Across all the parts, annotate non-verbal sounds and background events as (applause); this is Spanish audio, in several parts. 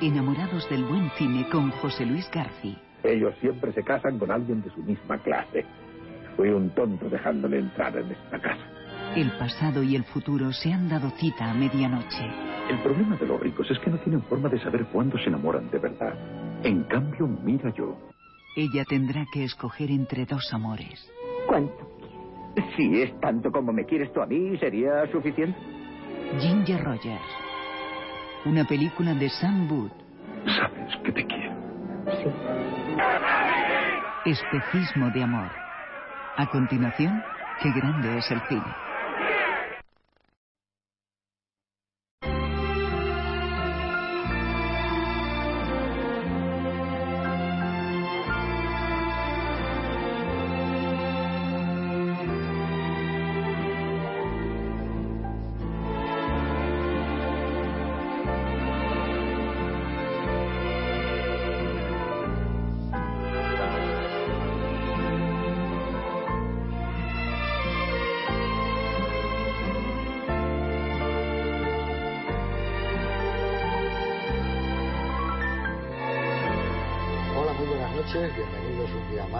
Enamorados del buen cine con José Luis Garci. Ellos siempre se casan con alguien de su misma clase. Fui un tonto dejándole entrar en esta casa. El pasado y el futuro se han dado cita a medianoche. El problema de los ricos es que no tienen forma de saber cuándo se enamoran de verdad. En cambio, mira yo. Ella tendrá que escoger entre dos amores. ¿Cuánto quieres? Si es tanto como me quieres tú a mí, ¿sería suficiente? Ginger Rogers. Una película de Sam Wood. Sabes que te quiero. Sí. Espejismo de amor. A continuación, qué grande es el cine.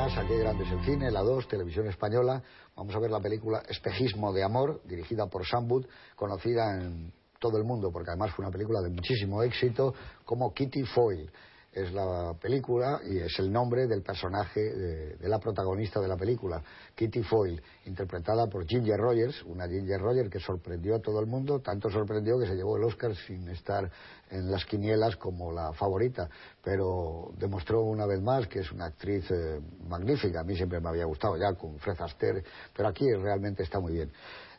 Un día más a Qué Grande es el Cine, la 2, Televisión Española. Vamos a ver la película Espejismo de Amor, dirigida por Sam Wood, conocida en todo el mundo, porque además fue una película de muchísimo éxito, como Kitty Foyle. Es la película y es el nombre del personaje de, la protagonista de la película, Kitty Foyle, interpretada por Ginger Rogers, una Ginger Rogers que sorprendió a todo el mundo, tanto sorprendió que se llevó el Oscar sin estar en las quinielas como la favorita, pero demostró una vez más que es una actriz eh, magnífica. A mí siempre me había gustado ya con Fred Astaire, pero aquí realmente está muy bien.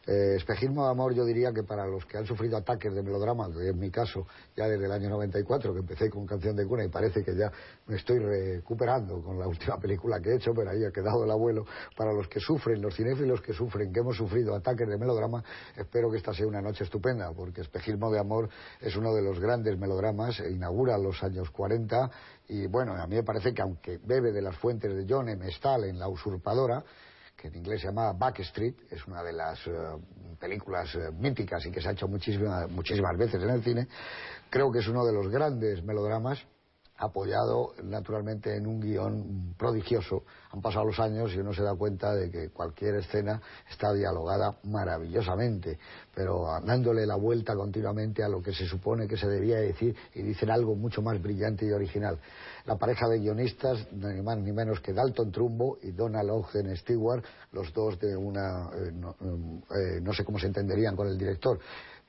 Eh, espejismo de amor, yo diría que para los que han sufrido ataques de melodrama, es mi caso, ya desde el año 94, que empecé con Canción de Cuna y parece que ya me estoy recuperando con la (laughs) última película que he hecho, pero ahí ha quedado el abuelo. Para los que sufren, los cinéfilos que sufren, que hemos sufrido ataques de melodrama, espero que esta sea una noche estupenda, porque Espejismo de amor es uno de los grandes melodramas, e inaugura los años 40 y bueno, a mí me parece que aunque bebe de las fuentes de John M. Stahl en La usurpadora, que en inglés se llama Backstreet, es una de las eh, películas eh, míticas y que se ha hecho muchísimas, muchísimas veces en el cine, creo que es uno de los grandes melodramas apoyado naturalmente en un guion prodigioso. Han pasado los años y uno se da cuenta de que cualquier escena está dialogada maravillosamente, pero dándole la vuelta continuamente a lo que se supone que se debía decir y dicen algo mucho más brillante y original. La pareja de guionistas, ni más ni menos que Dalton Trumbo y Donald Ogden Stewart, los dos de una, eh, no, eh, no sé cómo se entenderían con el director,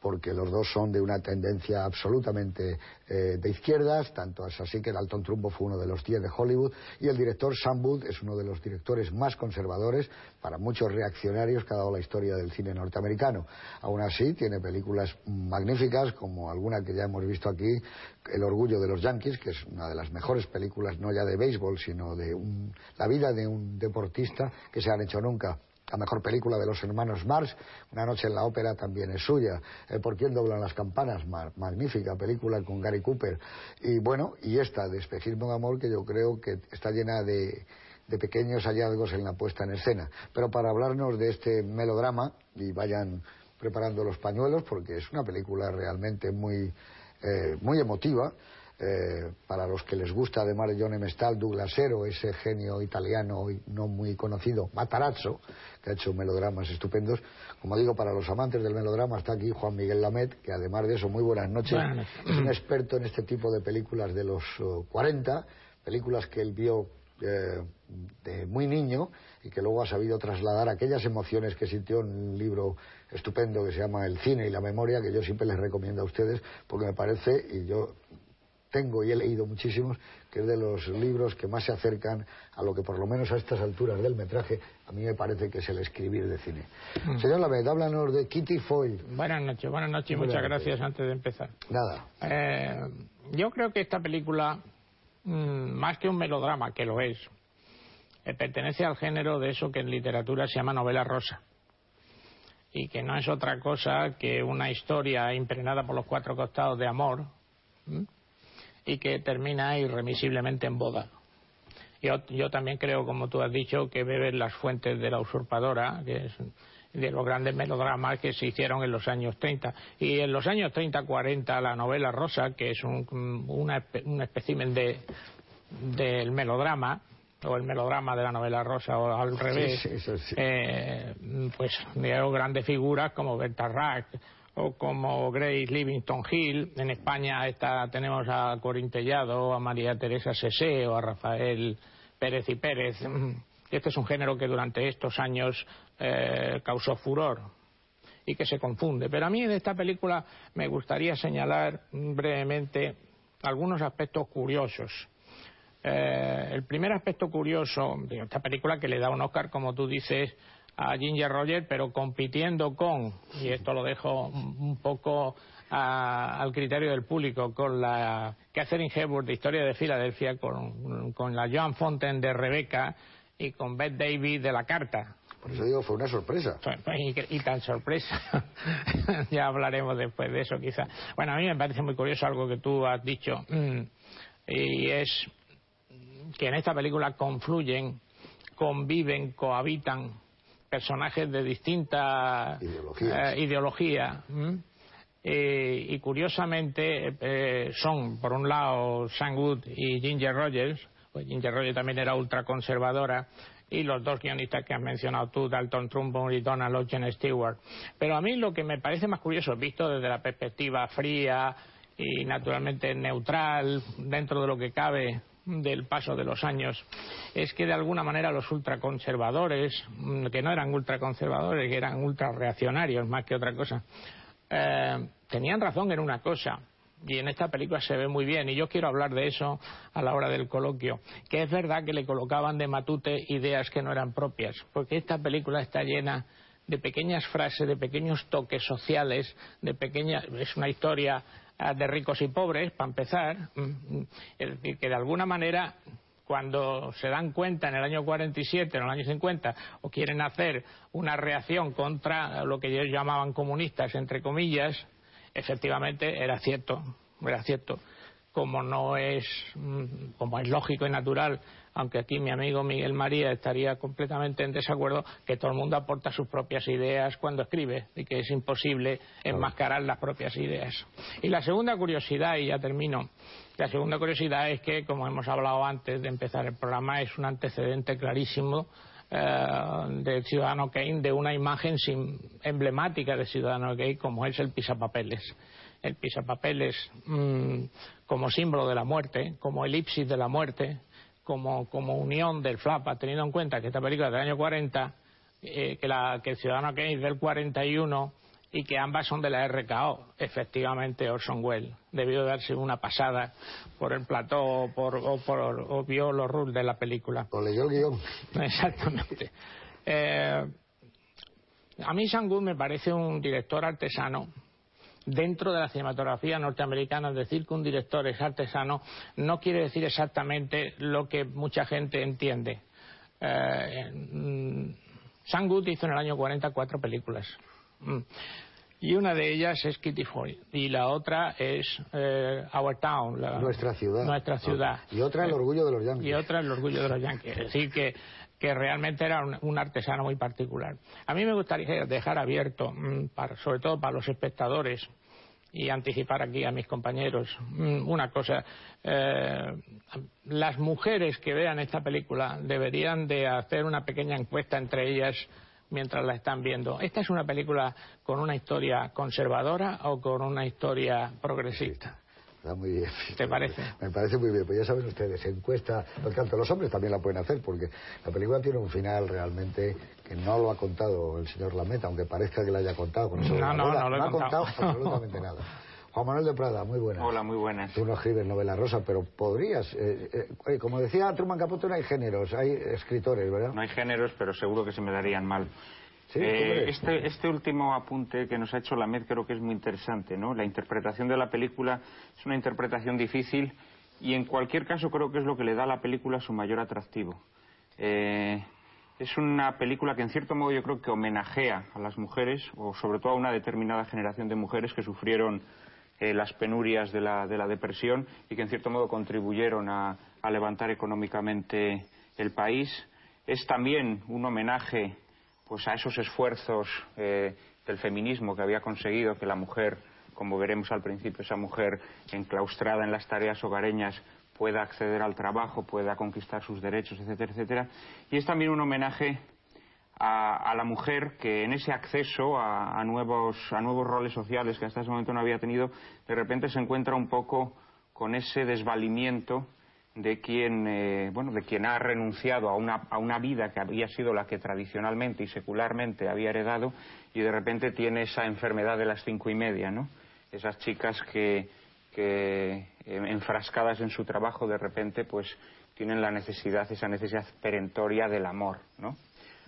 porque los dos son de una tendencia absolutamente eh, de izquierdas, tanto es así que Dalton Trumbo fue uno de los 10 de Hollywood y el director Sam es uno de los directores más conservadores, para muchos reaccionarios que ha dado la historia del cine norteamericano. Aún así, tiene películas magníficas, como alguna que ya hemos visto aquí, El orgullo de los Yankees, que es una de las mejores películas, no ya de béisbol, sino de un, la vida de un deportista que se han hecho nunca la mejor película de los hermanos Marx, Una noche en la ópera también es suya, eh, ¿Por quién doblan las campanas? Ma magnífica película con Gary Cooper. Y bueno, y esta de Espejismo de Amor que yo creo que está llena de, de pequeños hallazgos en la puesta en escena. Pero para hablarnos de este melodrama, y vayan preparando los pañuelos, porque es una película realmente muy, eh, muy emotiva, eh, para los que les gusta además de John M. Stahl, Douglasero, ese genio italiano no muy conocido, Matarazzo, que ha hecho melodramas estupendos. Como digo, para los amantes del melodrama está aquí Juan Miguel Lamet, que además de eso, muy buenas noches, es un experto en este tipo de películas de los uh, 40, películas que él vio eh, de muy niño y que luego ha sabido trasladar aquellas emociones que sintió en un libro estupendo que se llama El cine y la memoria, que yo siempre les recomiendo a ustedes porque me parece, y yo tengo y he leído muchísimos, que es de los libros que más se acercan a lo que por lo menos a estas alturas del metraje a mí me parece que es el escribir de cine. Mm. Señor Lamed, háblanos de Kitty Foyle. Buenas noches, buenas noches y muchas gracias antes de empezar. Nada. Eh, yo creo que esta película, mm, más que un melodrama, que lo es, eh, pertenece al género de eso que en literatura se llama novela rosa y que no es otra cosa que una historia impregnada por los cuatro costados de amor y que termina irremisiblemente en boda. Yo, yo, también creo, como tú has dicho, que bebe las fuentes de la usurpadora, que es de los grandes melodramas que se hicieron en los años 30. Y en los años 30-40 la novela rosa, que es un, una, un espécimen de, del melodrama, o el melodrama de la novela rosa o al revés, eh, pues veo grandes figuras como Berta Rack o como Grace Livingston Hill. En España está, tenemos a Corintellado, a María Teresa Sese o a Rafael Pérez y Pérez. Este es un género que durante estos años eh, causó furor y que se confunde. Pero a mí de esta película me gustaría señalar brevemente algunos aspectos curiosos eh, el primer aspecto curioso de esta película que le da un Oscar, como tú dices, a Ginger Rogers, pero compitiendo con, y esto lo dejo un poco al criterio del público, con la Catherine Hepburn de Historia de Filadelfia, con, la Joan Fontaine de Rebeca y con Beth Davis de La Carta. Por eso digo, fue una sorpresa. Y, tan sorpresa. (laughs) ya hablaremos después de eso, quizá. Bueno, a mí me parece muy curioso algo que tú has dicho. Mm, y es que en esta película confluyen, conviven, cohabitan personajes de distinta ideología. Eh, y curiosamente eh, son, por un lado, Sam Wood y Ginger Rogers, pues Ginger Rogers también era ultraconservadora, y los dos guionistas que has mencionado tú, Dalton Trumbo y Donald Ocean Stewart. Pero a mí lo que me parece más curioso, visto desde la perspectiva fría y naturalmente neutral, dentro de lo que cabe del paso de los años es que de alguna manera los ultraconservadores, mm, que no eran ultraconservadores, que eran ultrareaccionarios más que otra cosa, eh, tenían razón en una cosa. Y en esta película se ve muy bien, y yo quiero hablar de eso a la hora del coloquio, que es verdad que le colocaban de matute ideas que no eran propias, porque esta película está llena de pequeñas frases, de pequeños toques sociales, de pequeñas, es una historia de ricos y pobres, para empezar. Mm, es decir, que de alguna manera cuando se dan cuenta en el año 47, en el año 50, o quieren hacer una reacción contra lo que ellos llamaban comunistas, entre comillas, efectivamente era cierto, era cierto. Como no es, mm, como es lógico y natural aunque aquí mi amigo Miguel María estaría completamente en desacuerdo, que todo el mundo aporta sus propias ideas cuando escribe y que es imposible enmascarar las propias ideas. Y la segunda curiosidad, y ya termino, la segunda curiosidad es que, como hemos hablado antes de empezar el programa, es un antecedente clarísimo eh, del ciudadano Kane, de una imagen emblemática de ciudadano Kane como es el pisapapeles. El pisapapeles mm, como símbolo de la muerte, como elipsis de la muerte, como, como unión del FLAPA, teniendo en cuenta que esta película es del año 40, eh, que, la, que el Ciudadano Kane es del 41 y que ambas son de la RKO. Efectivamente, Orson Welles debió darse una pasada por el plató o, por, o, por, vio los rules de la película. O leyó el guion. (laughs) Exactamente. Eh, a mí Sangur me parece un director artesano dentro de la cinematografía norteamericana decir que un director es artesano no quiere decir exactamente lo que mucha gente entiende. Eh, mm, Sam Good hizo en el año 40 cuatro películas. Mm. Y una de ellas es Kitty Foy y la otra es eh, Our Town, nuestra ciudad. Nuestra ciudad. Y otra el orgullo de los Yankees. Y otra el orgullo de los Yankees. Es decir, que que realmente era un, artesano muy particular. A mí me gustaría dejar abierto, mm, sobre todo para los espectadores, y anticipar aquí a mis compañeros mm, una cosa. Eh, las mujeres que vean esta película deberían de hacer una pequeña encuesta entre ellas mientras la están viendo. ¿Esta es una película con una historia conservadora o con una historia progresista? Está muy bien. ¿Te parece? Me parece muy bien. Pues ya saben ustedes, encuesta, porque tanto los hombres también la pueden hacer, porque la película tiene un final realmente que no lo ha contado el señor Lameta, aunque parezca que lo haya contado. no, no, no, lo ha contado (laughs) absolutamente nada. Juan Manuel de Prada, muy buenas. Hola, muy buenas. Tú no escribes novela rosa, pero podrías. Eh, eh, como decía Truman Capote, no hay géneros, hay escritores, ¿verdad? No hay géneros, pero seguro que se me darían mal. Eh, este, este, último apunte que nos ha hecho la MED creo que es muy interesante, ¿no? La interpretación de la película es una interpretación difícil y en cualquier caso creo que es lo que le da a la película su mayor atractivo. Eh, es una película que en cierto modo yo creo que homenajea a las mujeres o sobre todo a una determinada generación de mujeres que sufrieron eh, las penurias de la, de la, depresión y que en cierto modo contribuyeron a, a levantar económicamente el país. Es también un homenaje pues a esos esfuerzos eh, del feminismo que había conseguido que la mujer, como veremos al principio, esa mujer enclaustrada en las tareas hogareñas pueda acceder al trabajo, pueda conquistar sus derechos, etcétera, etcétera. Y es también un homenaje a, la mujer que en ese acceso a, nuevos, a nuevos roles sociales que hasta ese momento no había tenido, de repente se encuentra un poco con ese desvalimiento de quien, eh, bueno, de quien ha renunciado a una, a una vida que había sido la que tradicionalmente y secularmente había heredado y de repente tiene esa enfermedad de las cinco y media, ¿no? Esas chicas que, que eh, enfrascadas en su trabajo de repente pues tienen la necesidad, esa necesidad perentoria del amor, ¿no?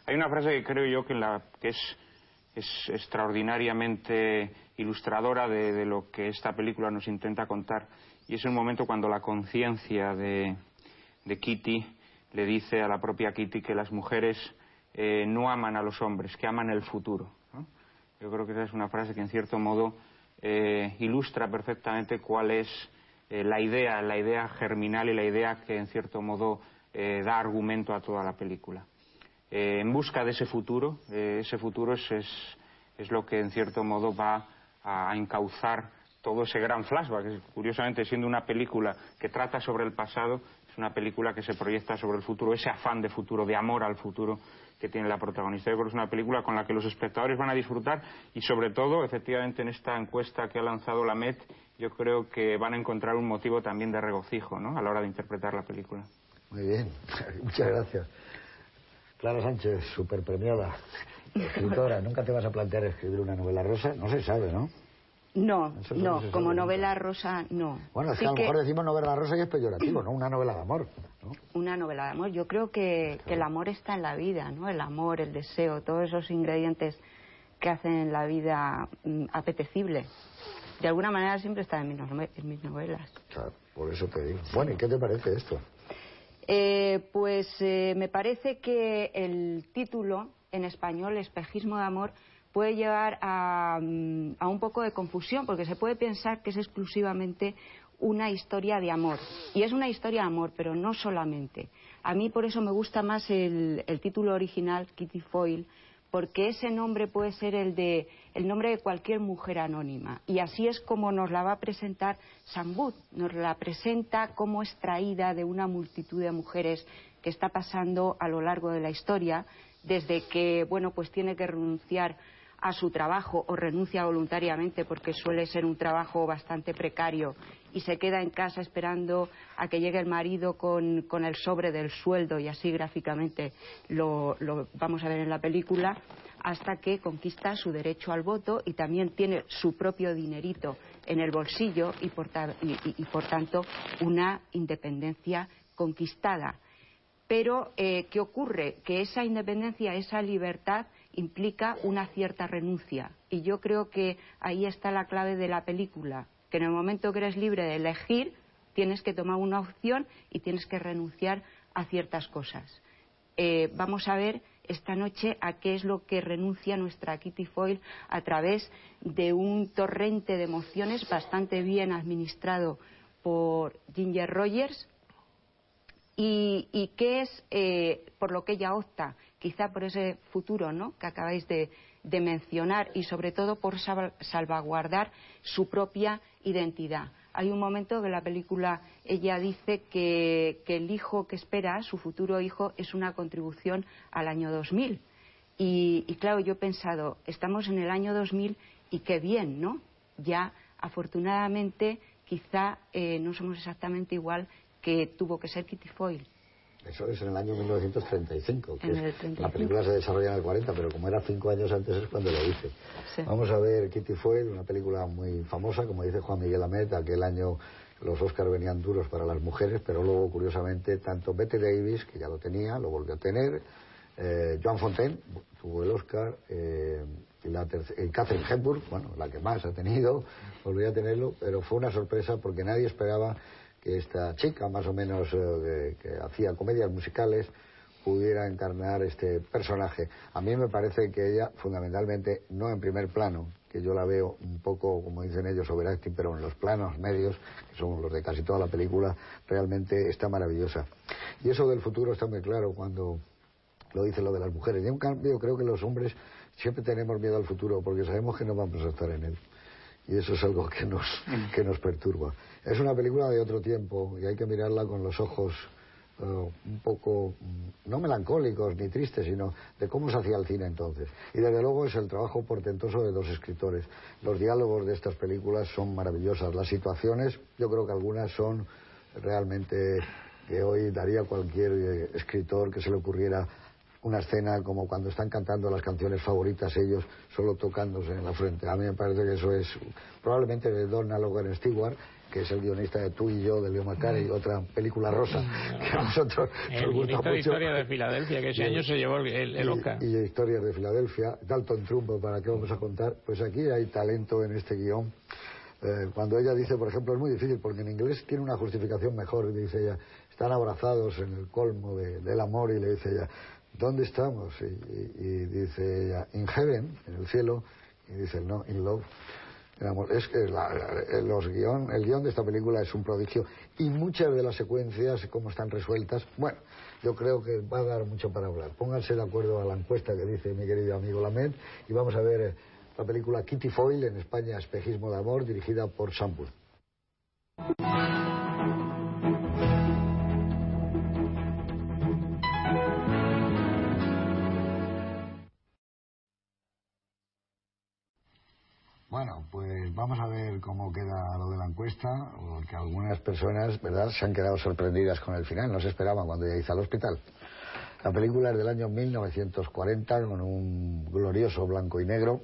Hay una frase que creo yo que, la, que es, es extraordinariamente ilustradora de lo que esta película nos intenta contar y es un momento cuando la conciencia de, Kitty le dice a la propia Kitty que las mujeres eh, no aman a los hombres, que aman el futuro. Yo creo que esa es una frase que en cierto modo eh, ilustra perfectamente cuál es eh, la idea, la idea germinal y la idea que en cierto modo da argumento a toda la película. en busca de ese futuro, ese futuro es, es, lo que en cierto modo va a encauzar todo ese gran flashback, curiosamente siendo una película que trata sobre el pasado, es una película que se proyecta sobre el futuro, ese afán de futuro, de amor al futuro que tiene la protagonista. Yo creo que es una película con la que los espectadores van a disfrutar y sobre todo, efectivamente, en esta encuesta que ha lanzado la MET, yo creo que van a encontrar un motivo también de regocijo ¿no? a la hora de interpretar la película. Muy bien, (laughs) muchas gracias. Clara Sánchez, super premiada, escritora, ¿nunca te vas a plantear escribir una novela rosa? No se sabe, ¿no? No, no, como novela rosa no. Bueno, es que a lo mejor decimos novela rosa y es peyorativo, ¿no? Una novela de amor. Una novela de amor. Yo creo que, el amor está en la vida, ¿no? El amor, el deseo, todos esos ingredientes que hacen la vida mm, apetecible. De alguna manera siempre están en mis, novelas. Claro, por eso te digo. Bueno, ¿y qué te parece esto? Eh, pues eh, me parece que el título en español, Espejismo de Amor, puede llevar mm, a, un poco de confusión, porque se puede pensar que es exclusivamente una historia de amor. Y es una historia de amor, pero no solamente. A mí por eso me gusta más el, título original, Kitty Foyle, porque ese nombre puede ser el de el nombre de cualquier mujer anónima y así es como nos la va a presentar Sambut nos la presenta como extraída de una multitud de mujeres que está pasando a lo largo de la historia desde que bueno pues tiene que renunciar a su trabajo o renuncia voluntariamente porque suele ser un trabajo bastante precario y se queda en casa esperando a que llegue el marido con, el sobre del sueldo y así gráficamente lo, vamos a ver en la película hasta que conquista su derecho al voto y también tiene su propio dinerito en el bolsillo y por, y, por tanto una independencia conquistada. Pero, eh, ¿qué ocurre? Que esa independencia, esa libertad implica una cierta renuncia. Y yo creo que ahí está la clave de la película, que en el momento que eres libre de elegir, tienes que tomar una opción y tienes que renunciar a ciertas cosas. Eh, vamos a ver esta noche a qué es lo que renuncia nuestra Kitty Foyle a través de un torrente de emociones bastante bien administrado por Ginger Rogers y, qué es eh, por lo que ella opta quizá por ese futuro ¿no? que acabáis de, mencionar y sobre todo por salvaguardar su propia identidad. Hay un momento que la película ella dice que, el hijo que espera, su futuro hijo, es una contribución al año 2000. Y, y claro, yo he pensado, estamos en el año 2000 y qué bien, ¿no? Ya afortunadamente quizá eh, no somos exactamente igual que tuvo que ser Kitty Foyle Eso es en el año 1935, que la película se desarrolla en el 40, pero como era cinco años antes es cuando lo hice. Vamos a ver Kitty Foyle, una película muy famosa, como dice Juan Miguel Amet, aquel año los Oscars venían duros para las mujeres, pero luego, curiosamente, tanto Betty Davis, que ya lo tenía, lo volvió a tener, eh, Joan Fontaine tuvo el Oscar, eh, y, la Catherine Hepburn, bueno, la que más ha tenido, volvió a tenerlo, pero fue una sorpresa porque nadie esperaba que esta chica, más o menos eh, que, hacía comedias musicales, pudiera encarnar este personaje. A mí me parece que ella, fundamentalmente, no en primer plano, que yo la veo un poco, como dicen ellos, overacting, pero en los planos medios, que son los de casi toda la película, realmente está maravillosa. Y eso del futuro está muy claro cuando lo dice lo de las mujeres. Y en cambio, creo que los hombres siempre tenemos miedo al futuro porque sabemos que no vamos a estar en él. Y eso es algo que nos, que nos perturba. Es una película de otro tiempo y hay que mirarla con los ojos eh, un poco, mm, no melancólicos ni tristes, sino de cómo se hacía el cine entonces. Y desde luego es el trabajo portentoso de dos escritores. Los diálogos de estas películas son maravillosas. Las situaciones, yo creo que algunas son realmente que hoy daría cualquier eh, escritor que se le ocurriera una escena como cuando están cantando las canciones favoritas ellos solo tocándose en la frente. A mí me parece que eso es probablemente de Donald Logan Stewart que es el guionista de Tú y yo, de Leo Macari, y otra película rosa, (laughs) que a nosotros el guionista de Historia de Filadelfia, que ese año se llevó el, el Oscar. Y, Historias de Filadelfia, Dalton Trumbo, ¿para qué vamos a contar? Pues aquí hay talento en este guion. Eh, cuando ella dice, por ejemplo, es muy difícil, porque en inglés tiene una justificación mejor, dice ella, están abrazados en el colmo del amor, y le dice ella, ¿dónde estamos? Y, y dice ella, in heaven, en el cielo, y dice, no, in love es que los guion, el guion de esta película es un prodigio y muchas de las secuencias, como están resueltas, bueno, yo creo que va a dar mucho para hablar. Pónganse de acuerdo a la encuesta que dice mi querido amigo Lamed y vamos a ver la película Kitty Foyle en España, Espejismo de Amor, dirigida por Sam vamos a ver cómo queda lo de la encuesta, porque algunas personas, ¿verdad?, se han quedado sorprendidas con el final, no se esperaban cuando ya hizo al hospital. La película es del año 1940, con un glorioso blanco y negro.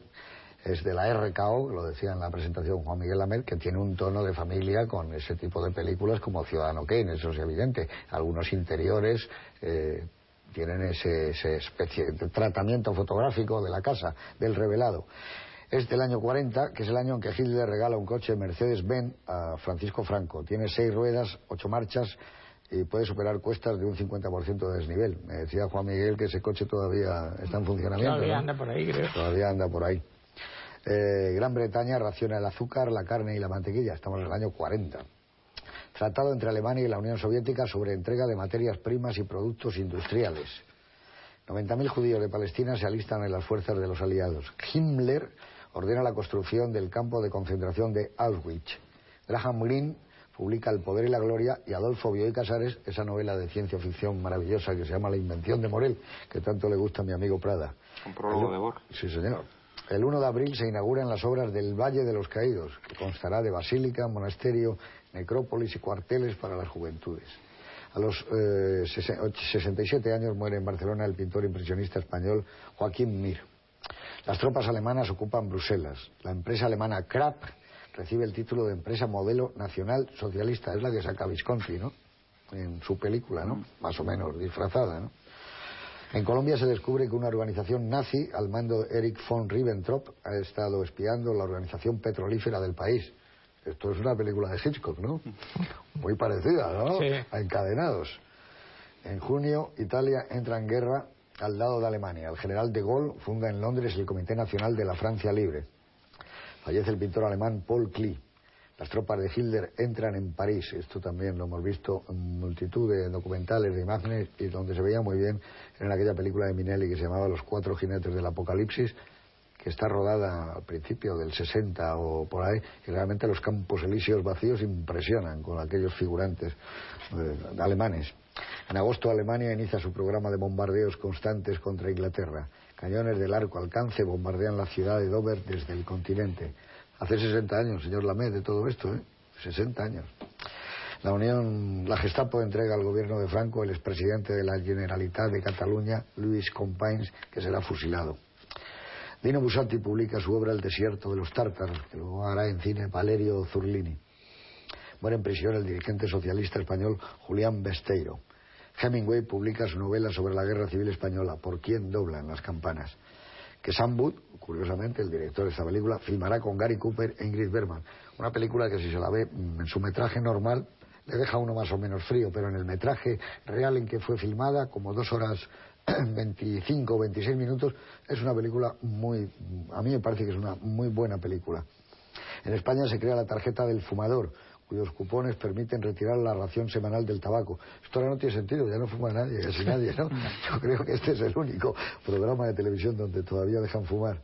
Es de la RKO, lo decía en la presentación Juan Miguel Lamer, que tiene un tono de familia con ese tipo de películas como Ciudadano Kane, eso es evidente. Algunos interiores eh, tienen ese, ese especie de tratamiento fotográfico de la casa, del revelado es del año 40, que es el año en que Hitler regala un coche Mercedes-Benz a Francisco Franco. Tiene seis ruedas, ocho marchas y puede superar cuestas de un 50% de desnivel. Me decía Juan Miguel que ese coche todavía está en funcionamiento. Todavía anda por ahí, creo. Todavía anda por ahí. Eh, Gran Bretaña raciona el azúcar, la carne y la mantequilla. Estamos en el año 40. Tratado entre Alemania y la Unión Soviética sobre entrega de materias primas y productos industriales. 90.000 judíos de Palestina se alistan en las fuerzas de los aliados. Himmler ordena la construcción del campo de concentración de Auschwitz. Graham Greene publica El poder y la gloria y Adolfo Bioy Casares esa novela de ciencia ficción maravillosa que se llama La invención de Morel, que tanto le gusta a mi amigo Prada. Un prólogo de Borges. Sí, señor. El 1 de abril se inauguran las obras del Valle de los Caídos, que constará de basílica, monasterio, necrópolis y cuarteles para las juventudes. A los 67 eh, años muere en Barcelona el pintor impresionista español Joaquín Mir. Las tropas alemanas ocupan Bruselas. La empresa alemana Krapp recibe el título de empresa modelo nacional socialista. Es la que saca Visconti, ¿no? En su película, ¿no? Más o menos disfrazada, ¿no? En Colombia se descubre que una organización nazi, al mando de Erich von Ribbentrop, ha estado espiando la organización petrolífera del país. Esto es una película de Hitchcock, ¿no? (laughs) Muy parecida, ¿no? Sí. A encadenados. En junio, Italia entra en guerra al lado de Alemania. El general de Gaulle funda en Londres el Comité Nacional de la Francia Libre. Fallece el pintor alemán Paul Klee. Las tropas de Hitler entran en París. Esto también lo hemos visto en multitud de documentales, de imágenes, y donde se veía muy bien en aquella película de Minelli que se llamaba Los cuatro jinetes del apocalipsis, que está rodada al principio del 60 o por ahí, y realmente los campos elíseos vacíos impresionan con aquellos figurantes eh, alemanes. En agosto Alemania inicia su programa de bombardeos constantes contra Inglaterra. Cañones de largo alcance bombardean la ciudad de Dover desde el continente. Hace 60 años, señor Lamed, de todo esto, ¿eh? 60 años. La Unión, la Gestapo entrega al gobierno de Franco el expresidente de la Generalitat de Cataluña, Luis Companys, que será fusilado. Dino Busatti publica su obra El desierto de los tártaros, que lo hará en cine Valerio Zurlini. Muere en prisión el dirigente socialista español Julián Besteiro. Hemingway publica su novela sobre la guerra civil española, Por quién doblan las campanas. Que Sam Wood, curiosamente el director de esta película, filmará con Gary Cooper e Ingrid Bergman. Una película que si se la ve en su metraje normal le deja uno más o menos frío, pero en el metraje real en que fue filmada, como dos horas 25 o 26 minutos, es una película muy, a mí me parece que es una muy buena película. En España se crea la tarjeta del fumador, cuyos cupones permiten retirar la ración semanal del tabaco. Esto ahora no tiene sentido, ya no fuma nadie, casi nadie, ¿no? (laughs) Yo creo que este es el único programa de televisión donde todavía dejan fumar.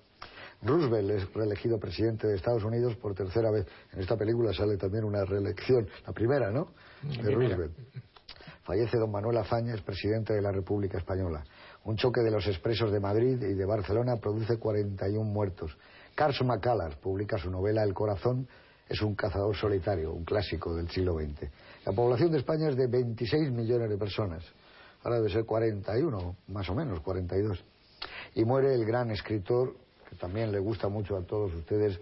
Roosevelt es reelegido presidente de Estados Unidos por tercera vez. En esta película sale también una reelección, la primera, ¿no? De Roosevelt. Fallece don Manuel Azañez, presidente de la República Española. Un choque de los expresos de Madrid y de Barcelona produce 41 muertos. Carson McCullers publica su novela El corazón es un cazador solitario, un clásico del siglo XX. La población de España es de 26 millones de personas. Ahora debe ser 41, más o menos, 42. Y muere el gran escritor, que también le gusta mucho a todos ustedes,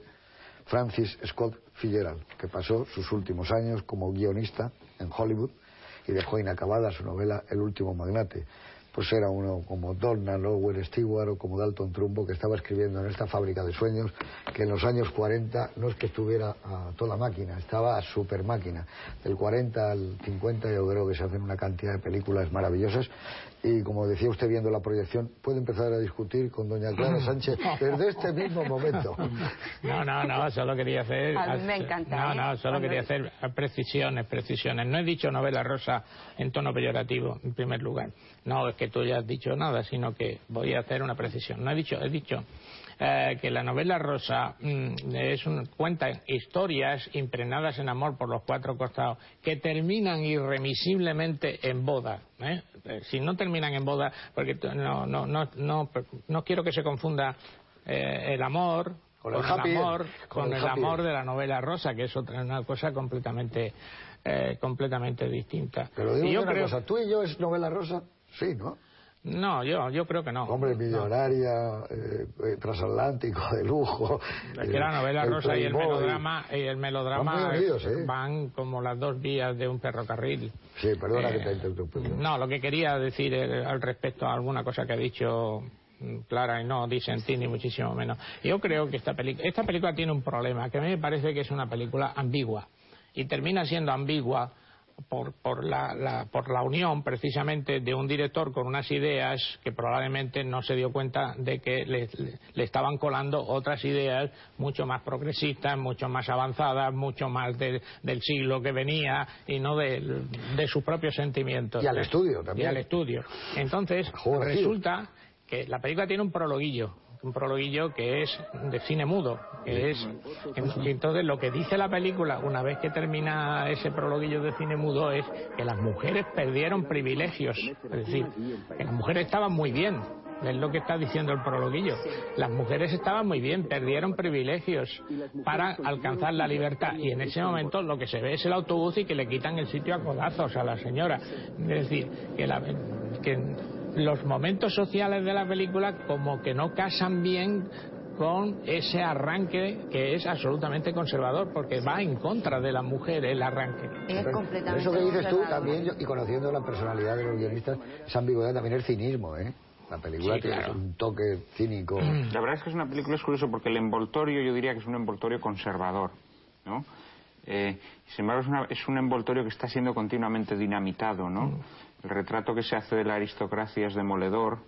Francis Scott Fitzgerald, que pasó sus últimos años como guionista en Hollywood y dejó inacabada su novela El último magnate pues era uno como Donald Lower Stewart o como Dalton Trumbo que estaba escribiendo en esta fábrica de sueños que en los años 40 no es que estuviera a toda máquina, estaba a super máquina. Del 40 al 50 yo creo que se hacen una cantidad de películas maravillosas y como decía usted viendo la proyección, puede empezar a discutir con doña Clara Sánchez desde este mismo momento. (laughs) No, no, no, solo quería hacer... A mí me encanta. No, ¿eh? no, solo Cuando- quería hacer precisiones, precisiones. No he dicho novela rosa en tono peyorativo, en primer lugar. No es que tú ya has dicho nada, sino que voy a hacer una precisión. No he dicho, he dicho eh, que la novela rosa mm, es un, cuenta historias impregnadas en amor por los cuatro costados que terminan irremisiblemente en boda. ¿eh? Eh, Si no terminan en boda, porque no, no, no, no, no quiero que se confunda eh, el amor Con el happy amor, con con el amor de la novela rosa, que es otra una cosa completamente eh, completamente distinta. Pero digo Y yo una creo, cosa, ¿tú y yo es novela rosa? Sí, ¿no? No, yo, yo creo que no. Hombre millonaria, eh, eh, transatlántico, de lujo. Es que la novela el rosa y el melodrama, y el melodrama Van muy unidos, ¿eh? van como las dos vías de un ferrocarril. Sí, perdona Eh, que te interrumpa. No, lo que quería decir eh, al respecto a alguna cosa que ha dicho mm, Clara y no disentí ni muchísimo menos. Yo creo que esta, peli- esta película tiene un problema, que a mí me parece que es una película ambigua y termina siendo ambigua por, por, la, la- por la unión precisamente de un director con unas ideas que probablemente no se dio cuenta de que le, le- le estaban colando otras ideas mucho más progresistas, mucho más avanzadas, mucho más de- del siglo que venía y no de, de sus propios sentimientos. Y al estudio también. Y al estudio. Entonces, resulta que la película tiene un prologuillo un prologuillo que es de cine mudo que es entonces lo que dice la película una vez que termina ese prologuillo de cine mudo es que las mujeres perdieron privilegios es decir que las mujeres estaban muy bien es lo que está diciendo el prologuillo. Las mujeres estaban muy bien, perdieron privilegios para alcanzar la libertad. Y en ese momento lo que se ve es el autobús y que le quitan el sitio a codazos a la señora. Es decir, que, la- que los momentos sociales de la película como que no casan bien con ese arranque que es absolutamente conservador, porque va en contra de la mujer el arranque. Es Pero completamente Eso que dices tú también, yo- y conociendo la personalidad de los guionistas, esa ambigüedad también es cinismo, ¿eh? La película Sí, tiene claro. un toque cínico. La verdad es que es una película, es curioso, porque el envoltorio yo diría que es un envoltorio conservador, ¿no? Eh, sin embargo, es, una- es un envoltorio que está siendo continuamente dinamitado, ¿no? El retrato que se hace de la aristocracia es demoledor,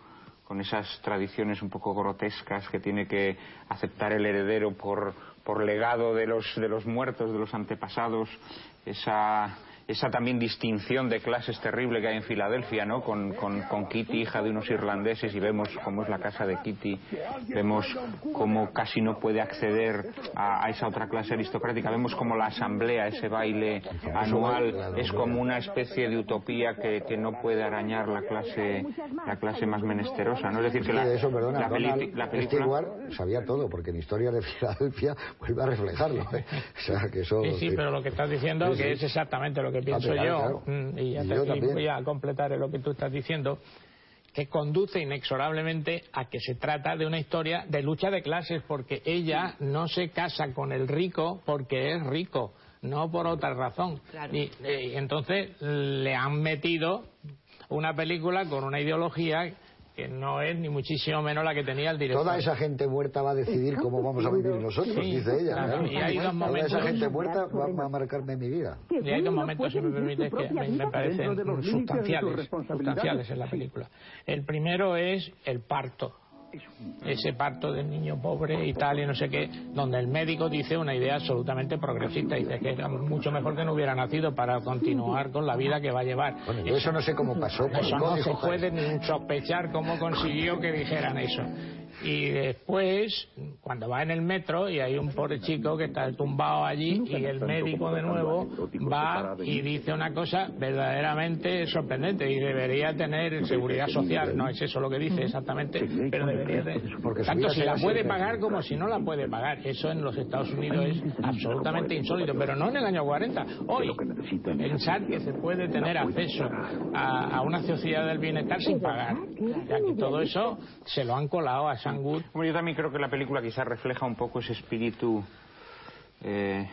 con esas tradiciones un poco grotescas que tiene que aceptar el heredero por, por legado de los, de los muertos, de los antepasados, esa, esa también distinción de clases terrible que hay en Filadelfia, ¿no? Con, con, con Kitty, hija de unos irlandeses, y vemos cómo es la casa de Kitty, vemos cómo casi no puede acceder a, a esa otra clase aristocrática, vemos como la asamblea, ese baile anual, es como una especie de utopía que, que no puede arañar la clase, la clase más menesterosa, ¿no? Es decir, que la, la, la película... Sabía todo, porque en Historia de Filadelfia (laughs) vuelve a reflejarlo. ¿eh? O sea, que eso... Sí, sí, pero lo que estás diciendo Sí, sí. que es exactamente lo que pienso yo, mm, y ya te voy a completar lo que tú estás diciendo, que conduce inexorablemente a que se trata de una historia de lucha de clases, porque ella no se casa con el rico porque es rico, no por otra razón. Y, y entonces le han metido una película con una ideología que no es ni muchísimo menos la que tenía el director. Toda esa gente muerta va a decidir cómo vamos a vivir nosotros, dice ella. Y hay dos momentos... Toda esa gente muerta va, a marcarme mi vida. Y hay dos momentos, si me permites, que me, parecen sustanciales, sustanciales en la película. El primero es el parto ese parto del niño pobre y tal y no sé qué, donde el médico dice una idea absolutamente progresista, dice que era mucho mejor que no hubiera nacido para continuar con la vida que va a llevar. eso no sé cómo pasó. eso no se puede ni sospechar cómo consiguió que dijeran eso. Y después, cuando va en el metro y hay un pobre chico que está tumbado allí y el médico de nuevo va y dice una cosa verdaderamente sorprendente y debería tener seguridad social. No es eso lo que dice exactamente, pero debería tener. Tanto si la puede pagar como si no la puede pagar. Eso en los Estados Unidos es absolutamente insólito, pero no en el año 40. Hoy, pensar que se puede tener acceso a, una sociedad del bienestar sin pagar. Ya que todo eso se lo han colado a yo también creo que la película quizá refleja un poco ese espíritu, eh,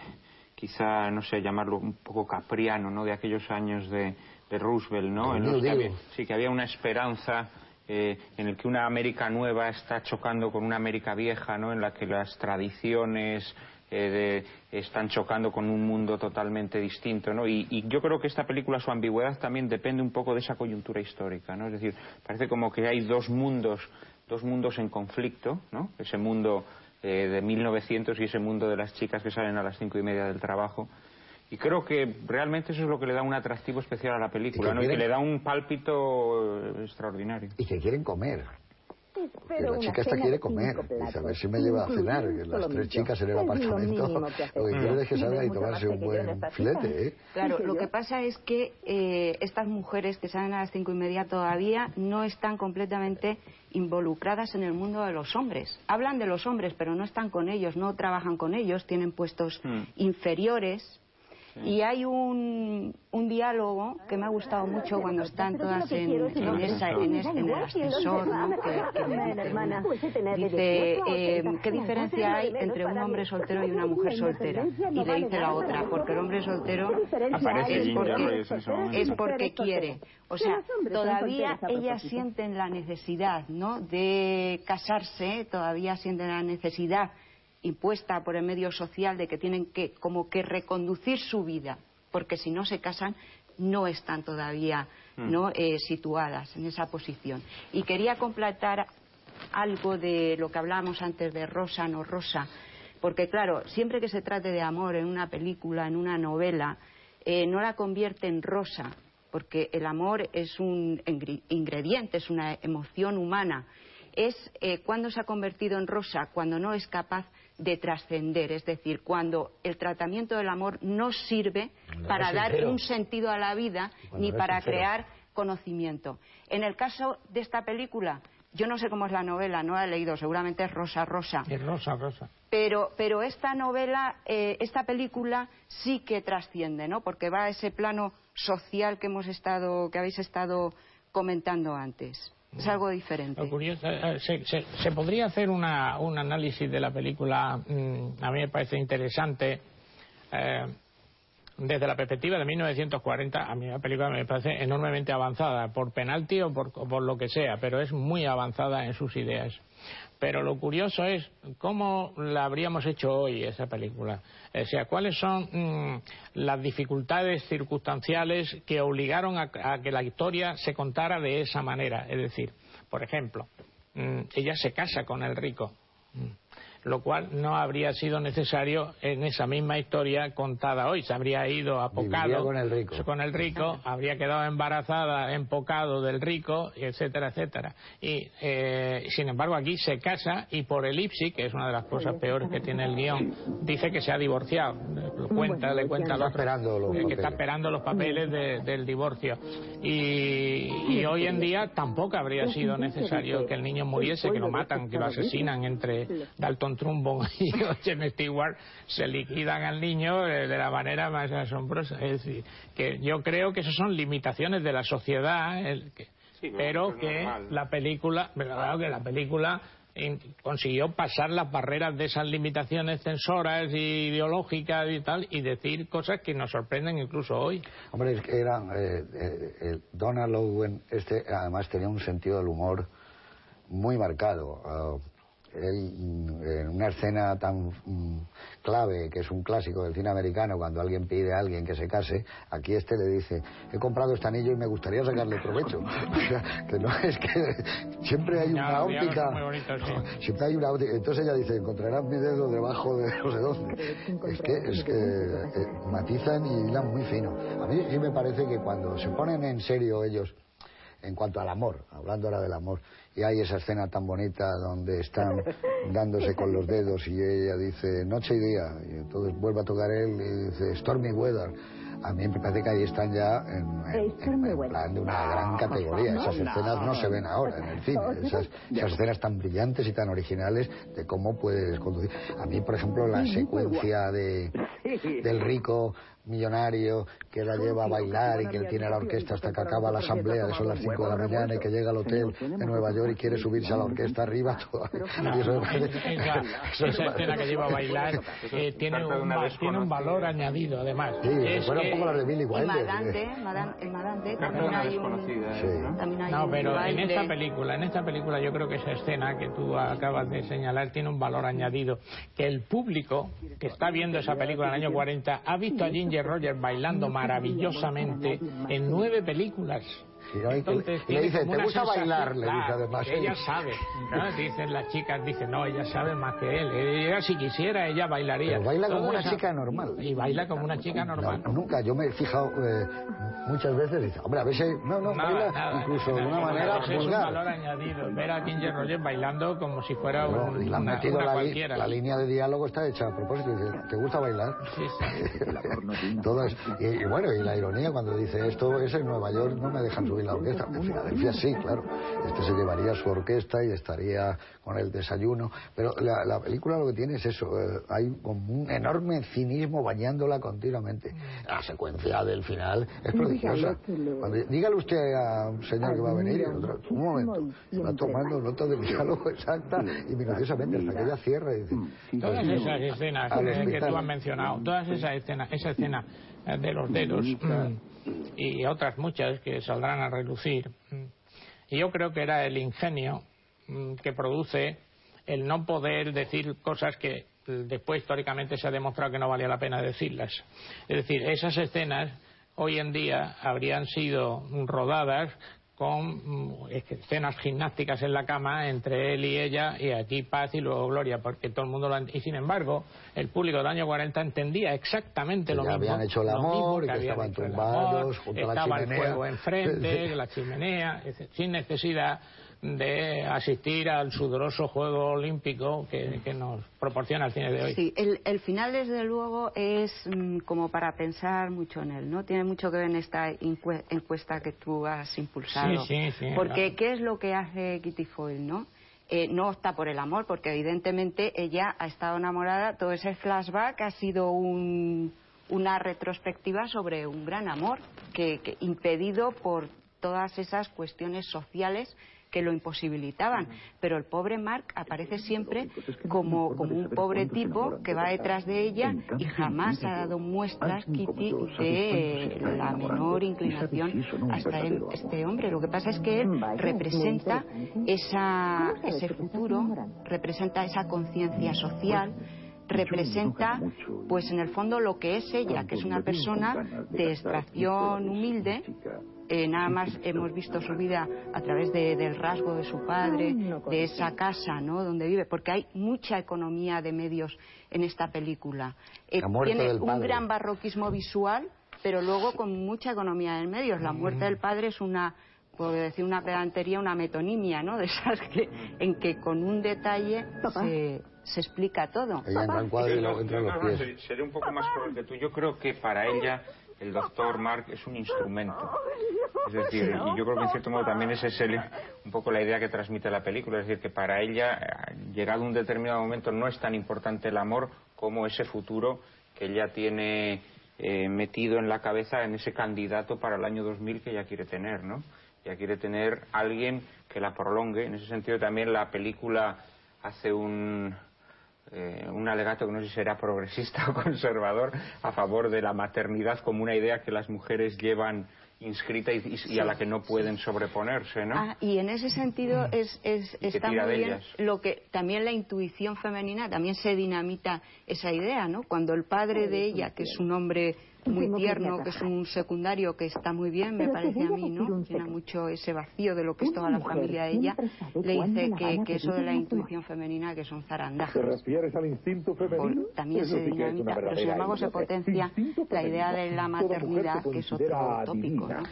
quizá, no sé, llamarlo un poco capriano, ¿no? De aquellos años de, Roosevelt, ¿no? En los que había, sí, que había una esperanza eh, en el que una América nueva está chocando con una América vieja, ¿no? En la que las tradiciones eh, están chocando con un mundo totalmente distinto, ¿no? Y, y, yo creo que esta película, su ambigüedad también depende un poco de esa coyuntura histórica, ¿no? Es decir, parece como que hay dos mundos dos mundos en conflicto, ¿no? Ese mundo eh, de 1900 y ese mundo de las chicas que salen a las cinco y media del trabajo. Y creo que realmente eso es lo que le da un atractivo especial a la película, ¿no? y que le da un pálpito eh, extraordinario. Y que quieren comer la chica esta quiere comer. Dice, a ver si me lleva a cenar. Que las tres chicas en el apartamento lo que quieren es que salga y tomarse un buen filete. ¿eh? Claro, lo que pasa es que eh, estas mujeres que salen a las cinco y media todavía no están completamente involucradas en el mundo de los hombres. Hablan de los hombres, pero no están con ellos, no trabajan con ellos, tienen puestos hmm. inferiores y hay un, un diálogo que me ha gustado mucho cuando están todas en, en, esa, en, este, en el ascensor, (laughs) ¿no? que, (laughs) dice, eh, ¿qué diferencia hay entre un hombre soltero y una mujer soltera? Y le dice la otra, porque el hombre soltero es porque, es porque quiere. O sea, todavía ellas sienten la necesidad ¿no? de casarse, todavía sienten la necesidad impuesta por el medio social de que tienen que como que reconducir su vida, porque si no se casan no están todavía hmm. ¿no? Eh, situadas en esa posición. Y quería completar algo de lo que hablábamos antes de rosa, no rosa, porque claro, siempre que se trate de amor en una película, en una novela, eh, no la convierte en rosa, porque el amor es un ingrediente, es una emoción humana. Es eh, cuando se ha convertido en rosa, cuando no es capaz de trascender, es decir, cuando el tratamiento del amor no sirve para dar un sentido a la vida ni para crear conocimiento. En el caso de esta película, yo no sé cómo es la novela, no la he leído, seguramente es Rosa Rosa. Es Rosa Rosa. Pero, pero esta novela, eh, esta película sí que trasciende, ¿no? Porque va a ese plano social que hemos estado, que habéis estado comentando antes. Es algo diferente. Eh, se, podría hacer una, un análisis de la película, mm, a mí me parece interesante, eh, desde la perspectiva de 1940, a mí la película me parece enormemente avanzada, por penalti o por, por lo que sea, pero es muy avanzada en sus ideas. Pero lo curioso es cómo la habríamos hecho hoy esa película. O sea, cuáles son mm, las dificultades circunstanciales que obligaron a, que la historia se contara de esa manera. Es decir, por ejemplo, mm, ella se casa con el rico. Lo cual no habría sido necesario en esa misma historia contada hoy. Se habría ido apocado con el rico, con el rico habría quedado embarazada, empocado del rico, etcétera, etcétera. Y eh, sin embargo aquí se casa y por elipsis, que es una de las cosas peores que tiene el guion, dice que se ha divorciado. Lo cuenta, le cuenta está esperando los que está esperando los papeles del divorcio. Y, hoy en día tampoco habría sido necesario que el niño muriese, que lo matan, que lo asesinan entre Dalton Trumbo (laughs) y James Stewart se liquidan al niño de la manera más asombrosa. Es decir, que yo creo que esas son limitaciones de la sociedad, pero que la película, claro que la película consiguió pasar las barreras de esas limitaciones censoras y ideológicas y tal y decir cosas que nos sorprenden incluso hoy. Hombre, es que era eh, eh, eh, Donald Owen, este además tenía un sentido del humor muy marcado. Ah, en una escena tan mm, clave, que es un clásico del cine americano, cuando alguien pide a alguien que se case, aquí este le dice, he comprado este anillo y me gustaría sacarle provecho. (laughs) que no es que siempre hay una óptica. Siempre hay una óptica. Entonces ella dice, encontrarás mi dedo debajo de no sé dónde. Es que, es que eh, matizan y hilan muy fino. A mí sí me parece que cuando se ponen en serio ellos en cuanto al amor, hablando ahora del amor, y hay esa escena tan bonita donde están (laughs) dándose con los dedos y ella dice noche y día, y entonces vuelve a tocar él y dice Stormy Weather. A mí me parece que ahí están ya en, plan de una gran categoría. Esas escenas no se ven ahora en el cine. (laughs) Esas, esas escenas tan brillantes y tan originales de cómo puedes conducir. A mí, por ejemplo, la secuencia de, (laughs) del rico millonario que la lleva a bailar y que él tiene la orquesta hasta que acaba la asamblea, de son las 5 de la mañana y que llega al hotel de Nueva York y quiere subirse a la orquesta arriba. esa, escena que lleva a bailar eh, tiene, un, tiene un valor añadido, además. Sí, es un poco la de Billy Wilder. también hay un... no, pero en esta película, en esta película yo creo que esa escena que tú acabas de señalar tiene un valor añadido, que el público que está viendo esa película en el año 40 ha visto a Ginger Rogers bailando maravillosamente en nueve películas y le dice, ¿te gusta bailar? Le dice además. Ella sabe. (laughs) Dicen las chicas, dicen, no, ella sabe más que él. Ella si quisiera, ella bailaría. Pero baila como una chica normal. Y baila como una chica normal. nunca, yo me he fijado eh, muchas veces, dice, hombre, a veces, no, no, baila incluso de una manera vulgar. Es un valor añadido, ver a Ginger Rogers bailando como si fuera un, y la una, metido la, la, línea de diálogo está hecha a propósito. Dice, ¿te gusta bailar? Sí, sí. (laughs) Todas, y, y, bueno, y la ironía cuando dice esto es en Nueva York, no me dejan subir la orquesta. Filadelfia sí, claro. Este se llevaría su orquesta y estaría con el desayuno. Pero la, película lo que tiene es eso. Eh, hay como un enorme cinismo bañándola continuamente. La secuencia del final es prodigiosa. dígale usted a un señor que va a venir, un momento, va tomando nota del diálogo exacta y minuciosamente hasta que ella cierra y dice... Todas esas escenas que tú has mencionado, todas esas escenas, esa escena de los dedos y otras muchas que saldrán a relucir. Y yo creo que era el ingenio mm, que produce el no poder decir cosas que después históricamente se ha demostrado que no valía la pena decirlas. Es decir, esas escenas hoy en día habrían sido rodadas con mm, escenas gimnásticas en la cama entre él y ella y aquí paz y luego gloria porque todo el mundo lo y sin embargo el público del año 40 entendía exactamente lo mismo habían hecho el amor que, estaban tumbados junto a la chimenea estaba el fuego enfrente (laughs) la chimenea sin necesidad de asistir al sudoroso juego olímpico que, nos proporciona el cine de hoy. Sí, el, final desde luego es mm, como para pensar mucho en él, ¿no? Tiene mucho que ver en esta encuesta que tú has impulsado. Sí, sí, sí. Porque ¿qué es lo que hace Kitty Foyle, no? Eh, no opta por el amor, porque evidentemente ella ha estado enamorada, todo ese flashback ha sido una retrospectiva sobre un gran amor, que impedido por todas esas cuestiones sociales que lo imposibilitaban. Pero el pobre Mark aparece siempre como, como un pobre tipo que va detrás de ella y jamás ha dado muestras, Kitty, de la menor inclinación hasta este hombre. Lo que pasa es que él representa esa, ese futuro, representa esa conciencia social representa, pues en el fondo, lo que es ella, que es una persona de extracción humilde, eh, nada más hemos visto su vida a través del rasgo de su padre, de esa casa ¿no? donde vive, porque hay mucha economía de medios en esta película. Eh, tiene un gran barroquismo visual, pero luego con mucha economía de medios. La muerte del padre es una puedo decir una pedantería, una metonimia, ¿no? (laughs) De esas que, en que con un detalle se, se explica todo. Ella entra al cuadro y luego entra los pies. Seré un poco más cruel que tú. Yo creo que para ella el doctor Mark es un instrumento. Es decir, y yo creo que en cierto modo también esa es un poco la idea que transmite la película. Es decir, que para ella, llegado un determinado momento, no es tan importante el amor como ese futuro que ella tiene eh, metido en la cabeza en ese candidato para el año 2000 que ella quiere tener, ¿no? Ella quiere tener alguien que la prolongue. En ese sentido también la película hace un, eh, un alegato que no sé si será progresista (laughs) o conservador a favor de la maternidad como una idea que las mujeres llevan inscrita y, a la que no pueden sobreponerse, ¿no? Ah, y en ese sentido mm. es, es está muy bien lo que también la intuición femenina también se dinamita esa idea, ¿no? Cuando el padre de ella, que es un hombre muy tierno, que es un secundario que está muy bien, me parece a mí, ¿no? Llena mucho ese vacío de lo que es toda la familia de ella. Le dice que, que eso de la intuición femenina, que son zarandajes. ¿Te refieres al instinto femenino? también se dinamita, pero sin embargo se potencia la idea de la maternidad, que es otro tópico, ¿no?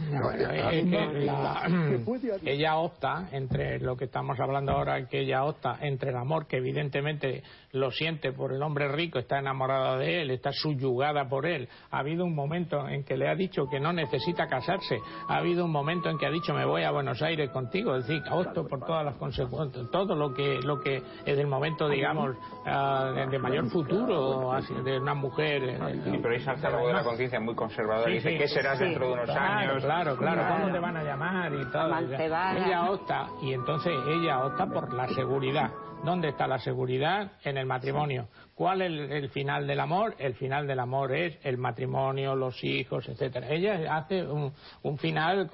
ella opta entre lo que estamos hablando ahora, que ella opta entre el amor que evidentemente lo siente por el hombre rico, está enamorada de él, está subyugada por él. Ha habido un momento en que le ha dicho que no necesita casarse, ha habido un momento en que ha dicho me voy a Buenos Aires contigo, es decir, opto por todas las consecuencias, todo lo que lo que es el momento, digamos, ah, de mayor futuro de una mujer. Eh, sí, pero ahí salta de la conciencia muy conservadora y dice, ¿qué serás dentro de unos años? Claro, claro, ¿cómo te van a llamar y todo? Ella opta, y entonces ella opta por la seguridad ¿Dónde está la seguridad? En el matrimonio. ¿Cuál es el, final del amor? El final del amor es el matrimonio, los hijos, etcétera. Ella hace un, final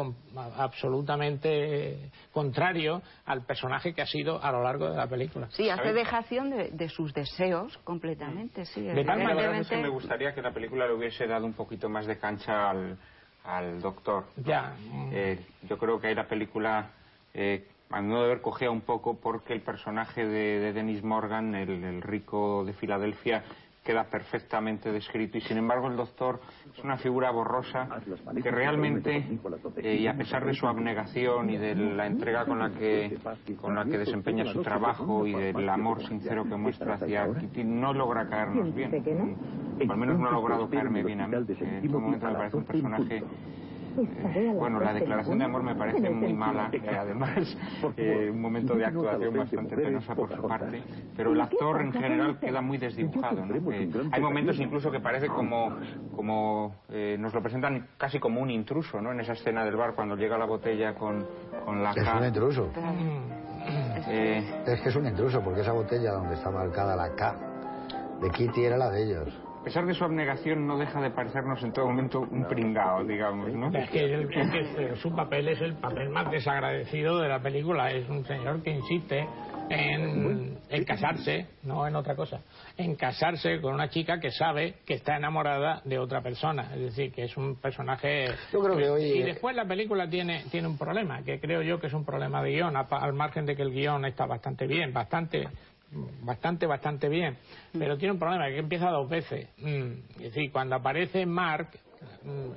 absolutamente contrario al personaje que ha sido a lo largo de la película. Sí, hace dejación de, sus deseos completamente. Sí, de tal manera que me gustaría que la película le hubiese dado un poquito más de cancha al, doctor. Ya. Eh, yo creo que hay la película eh, a mi modo de ver, cogea un poco porque el personaje de, Dennis Morgan, el, rico de Filadelfia, queda perfectamente descrito. Y sin embargo el doctor es una figura borrosa que realmente eh, y a pesar de su abnegación y de la entrega con la que con la que desempeña su trabajo y del amor sincero que muestra hacia Kitty no logra caernos bien. al menos no ha logrado caerme bien a mí en todo momento me parece un personaje bueno, la declaración de amor me parece muy mala, además (laughs) eh, un momento de actuación bastante penosa por su parte, pero el actor en general queda muy desdibujado. Eh, hay momentos incluso que parece como, como eh, nos lo presentan casi como un intruso, ¿no? En esa escena del bar cuando llega la botella con, con la Es un intruso. es que es un intruso porque esa botella donde está marcada la K de Kitty era la de ellos a pesar de su abnegación, no deja de parecernos en todo momento un pringao, digamos, ¿no? Es que, su papel es el papel más desagradecido de la película. Es un señor que insiste en, casarse, no en otra cosa, en casarse con una chica que sabe que está enamorada de otra persona. Es decir, que es un personaje... Yo creo que hoy... Y después la película tiene, tiene un problema, que creo yo que es un problema de guion, al margen de que el guion está bastante bien, bastante bastante, bastante bien, pero tiene un problema, que empieza dos veces. Mm, es decir, cuando aparece Mark, mm,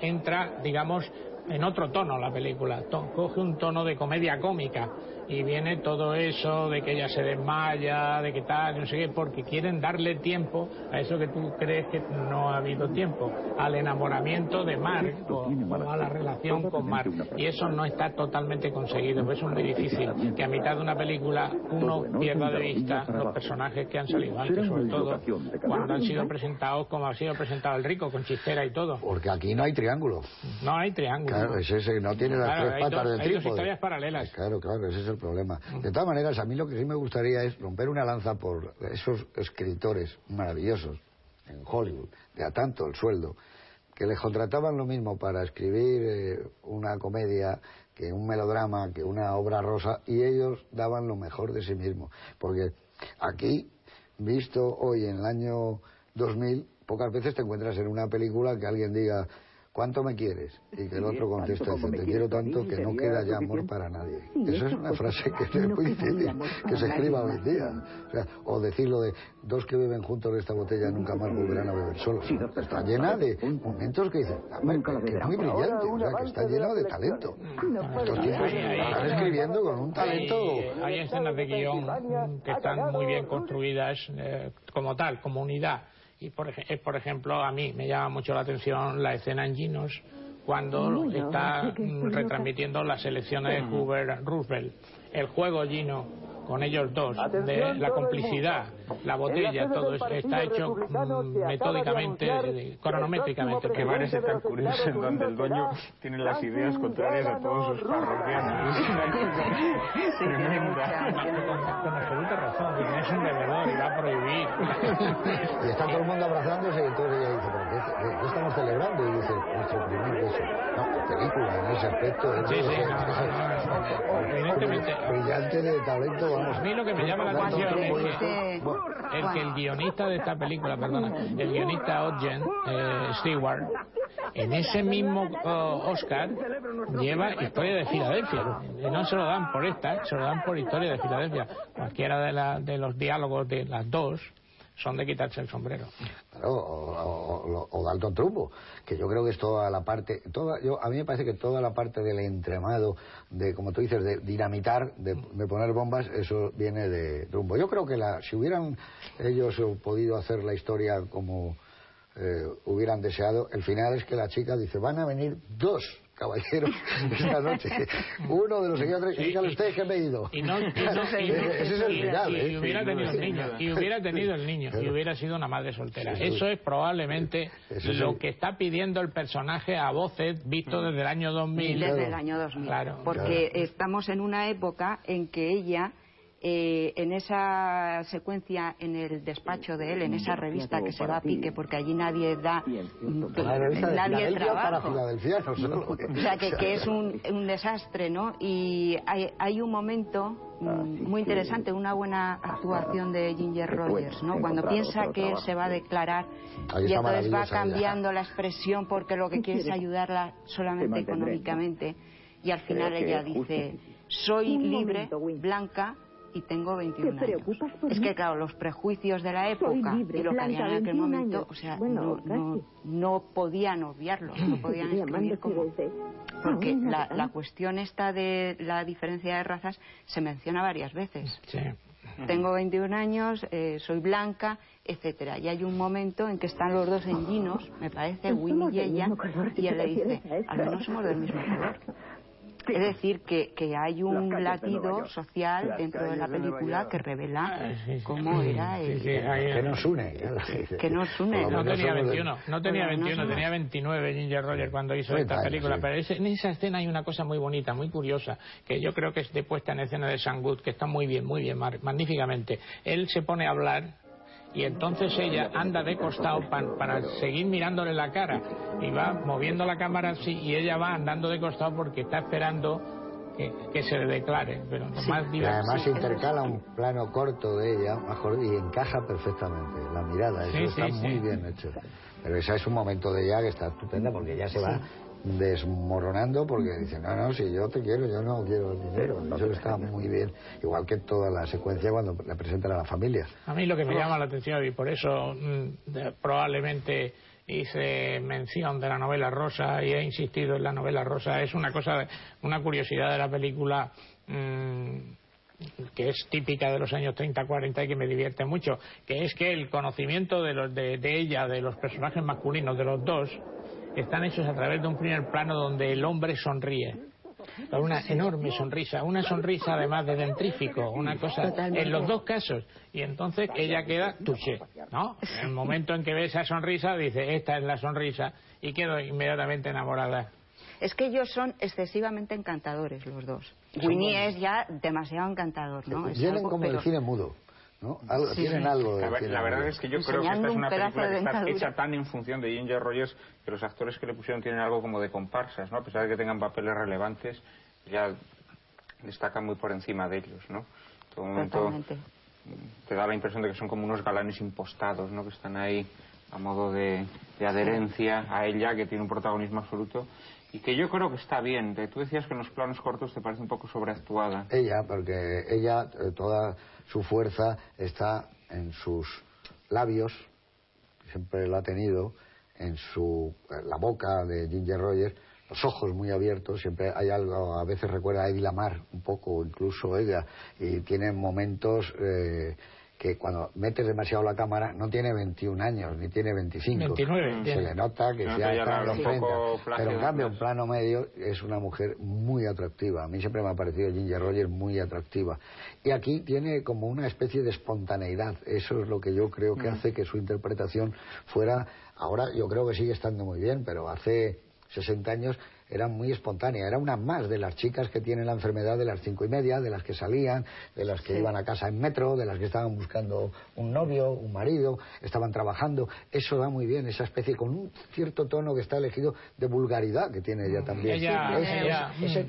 entra, digamos, en otro tono la película, coge un tono de comedia cómica y viene todo eso de que ella se desmaya, de que tal, no sé qué, porque quieren darle tiempo a eso que tú crees que no ha habido tiempo, al enamoramiento de Mark o, a la relación con Mark. Y eso no está totalmente conseguido, pues es muy difícil que a mitad de una película uno pierda de vista los personajes que han salido antes, sobre todo cuando han sido presentados como ha sido presentado el rico, con chistera y todo. Porque aquí no hay triángulo. No hay triángulo. Claro, ese, no tiene las tres patas del trípode. Hay historias paralelas. Claro, claro, ese es el problema. De todas maneras, a mí lo que sí me gustaría es romper una lanza por esos escritores maravillosos en Hollywood, de a tanto el sueldo, que les contrataban lo mismo para escribir eh, una comedia que un melodrama, que una obra rosa, y ellos daban lo mejor de sí mismos. Porque aquí, visto hoy en el año 2000, pocas veces te encuentras en una película que alguien diga, ¿cuánto me quieres? Y que el otro contesta, dice, te quiero tanto que no queda ya amor para nadie. Esa es una frase que es muy difícil que se escriba hoy en día. O, sea, o decirlo de, dos que beben juntos de esta botella nunca más volverán a beber solos. Está llena de momentos que dicen, que es muy brillante, o sea, que está lleno de talento. Estos tipos están escribiendo con un talento... Hay, escenas de guion que están muy bien construidas eh, como tal, como unidad y por, eh, por ejemplo, a mí me llama mucho la atención la escena en Ginos cuando está (laughs) retransmitiendo las elecciones de Hoover Roosevelt. El juego Gino con ellos dos, de la complicidad, la botella, todo eso, está hecho mm, metódicamente, cronométricamente. Que parece tan curioso en donde el dueño tiene las ideas contrarias a todos sus parroquianos. tremenda. Con, absoluta razón, es un bebedor y va a prohibir. Y está todo el mundo abrazándose y entonces ella dice, ¿pero qué, estamos celebrando? Y dice, nuestro primer beso. No, película en ese aspecto. Sí, sí, evidentemente. Brillante de talento a mí lo que me llama la atención es que, el, que el guionista de esta película, perdona, el guionista Ogden eh, Stewart, en ese mismo uh, Oscar lleva Historia de Filadelfia. Y no se lo dan por esta, se lo dan por Historia de Filadelfia. Cualquiera de, la, de los diálogos de las dos son de quitarse el sombrero. o, o, o, Dalton Trumbo, que yo creo que es toda la parte, toda, yo, a mí me parece que toda la parte del entremado, de, como tú dices, de dinamitar, de, poner bombas, eso viene de Trumbo. Yo creo que la, si hubieran ellos podido hacer la historia como eh, hubieran deseado, el final es que la chica dice, van a venir dos caballeros (laughs) esta noche. Uno de los señores, dígale usted que me he ido. Y no, ese es el final. Y, ¿eh? hubiera tenido el niño, y hubiera tenido el niño, y hubiera sido una madre soltera. Eso es probablemente lo que está pidiendo el personaje a voces visto desde el año 2000. Desde el año 2000. Claro. Porque estamos en una época en que ella eh, en esa secuencia en el despacho de él, en esa revista que se va a pique, porque allí nadie da, nadie trabaja. (laughs) O sea, que, que es un, un, desastre, ¿no? Y hay, hay un momento ah, mm, muy interesante, una buena actuación de Ginger Rogers, ¿no? Cuando piensa que él se va a declarar y entonces va cambiando la expresión porque lo que quiere es ayudarla solamente económicamente y al final ella dice soy libre, blanca y tengo 21 años. Es que, claro, los prejuicios de la época y lo que había en aquel momento, o sea, no, no, no, podían obviarlo, no (laughs) podían escribir como... Porque la, la cuestión esta de la diferencia de razas se menciona varias veces. Sí. Tengo 21 años, eh, soy blanca, etcétera. Y hay un momento en que están los dos en Ginos, me parece, Winnie y ella, y él le dice, al menos somos del mismo color. Es decir, que, que hay un latido social dentro de la película que revela ah, cómo era el... que nos une. Que nos une. No tenía 21, no tenía 21, tenía 29 Ginger Rogers cuando hizo esta película. Pero en esa escena hay una cosa muy bonita, muy curiosa, que yo creo que es de puesta en escena de Good, que está muy bien, muy bien, magníficamente. Él se pone a hablar y entonces ella anda de costado para seguir mirándole la cara y va moviendo la cámara así y ella va andando de costado porque está esperando que, se le declare. Pero más además intercala un plano corto de ella mejor, y encaja perfectamente la mirada, eso está muy bien hecho. Pero ese es un momento de ella que está estupenda porque ella se va desmoronando porque dice, no, no, si yo te quiero, yo no quiero dinero. Eso está muy bien. Igual que toda la secuencia cuando le presentan a la familia. A mí lo que me llama la atención y por eso mm, probablemente hice mención de la novela rosa y he insistido en la novela rosa es una cosa, una curiosidad de la película. Mm, que es típica de los años 30-40 y que me divierte mucho, que es que el conocimiento de, los, de ella, de los personajes masculinos, de los dos, están hechos a través de un primer plano donde el hombre sonríe con una enorme sonrisa, una sonrisa además de dentrífico, una cosa en los dos casos. Y entonces ella queda touché, ¿no? En el momento en que ve esa sonrisa dice, esta es la sonrisa y quedo inmediatamente enamorada. Es que ellos son excesivamente encantadores los dos. Winnie es ya demasiado encantador, ¿no? Vienen como el cine mudo. ¿No? Tienen algo de la, verdad es que yo creo que esta es una película que está hecha tan en función de Ginger Rogers que los actores que le pusieron tienen algo como de comparsas, ¿no? A pesar de que tengan papeles relevantes, ya destacan muy por encima de ellos, ¿no? Todo momento te da la impresión de que son como unos galanes impostados, ¿no? Que están ahí a modo de, adherencia a ella, que tiene un protagonismo absoluto y que yo creo que está bien. Tú decías que en los planos cortos te parece un poco sobreactuada. Ella, porque ella, eh, toda su fuerza está en sus labios, siempre lo ha tenido, en su la boca de Ginger Rogers, los ojos muy abiertos, siempre hay algo, a veces recuerda a Eddie Lamar un poco, incluso ella, y tiene momentos eh, que cuando metes demasiado la cámara no tiene 21 años ni tiene 25. 29. Se le nota que ya está en los 30. Pero en cambio, en plano medio es una mujer muy atractiva. A mí siempre me ha parecido Ginger Rogers muy atractiva. Y aquí tiene como una especie de espontaneidad. Eso es lo que yo creo que mm. hace que su interpretación fuera. Ahora yo creo que sigue estando muy bien, pero hace 60 años era muy espontánea, era una más de las chicas que tienen la enfermedad de las cinco y media, de las que salían, de las que iban a casa en metro, de las que estaban buscando un novio, un marido, estaban trabajando. Eso va muy bien, esa especie con un cierto tono que está elegido de vulgaridad que tiene ella también.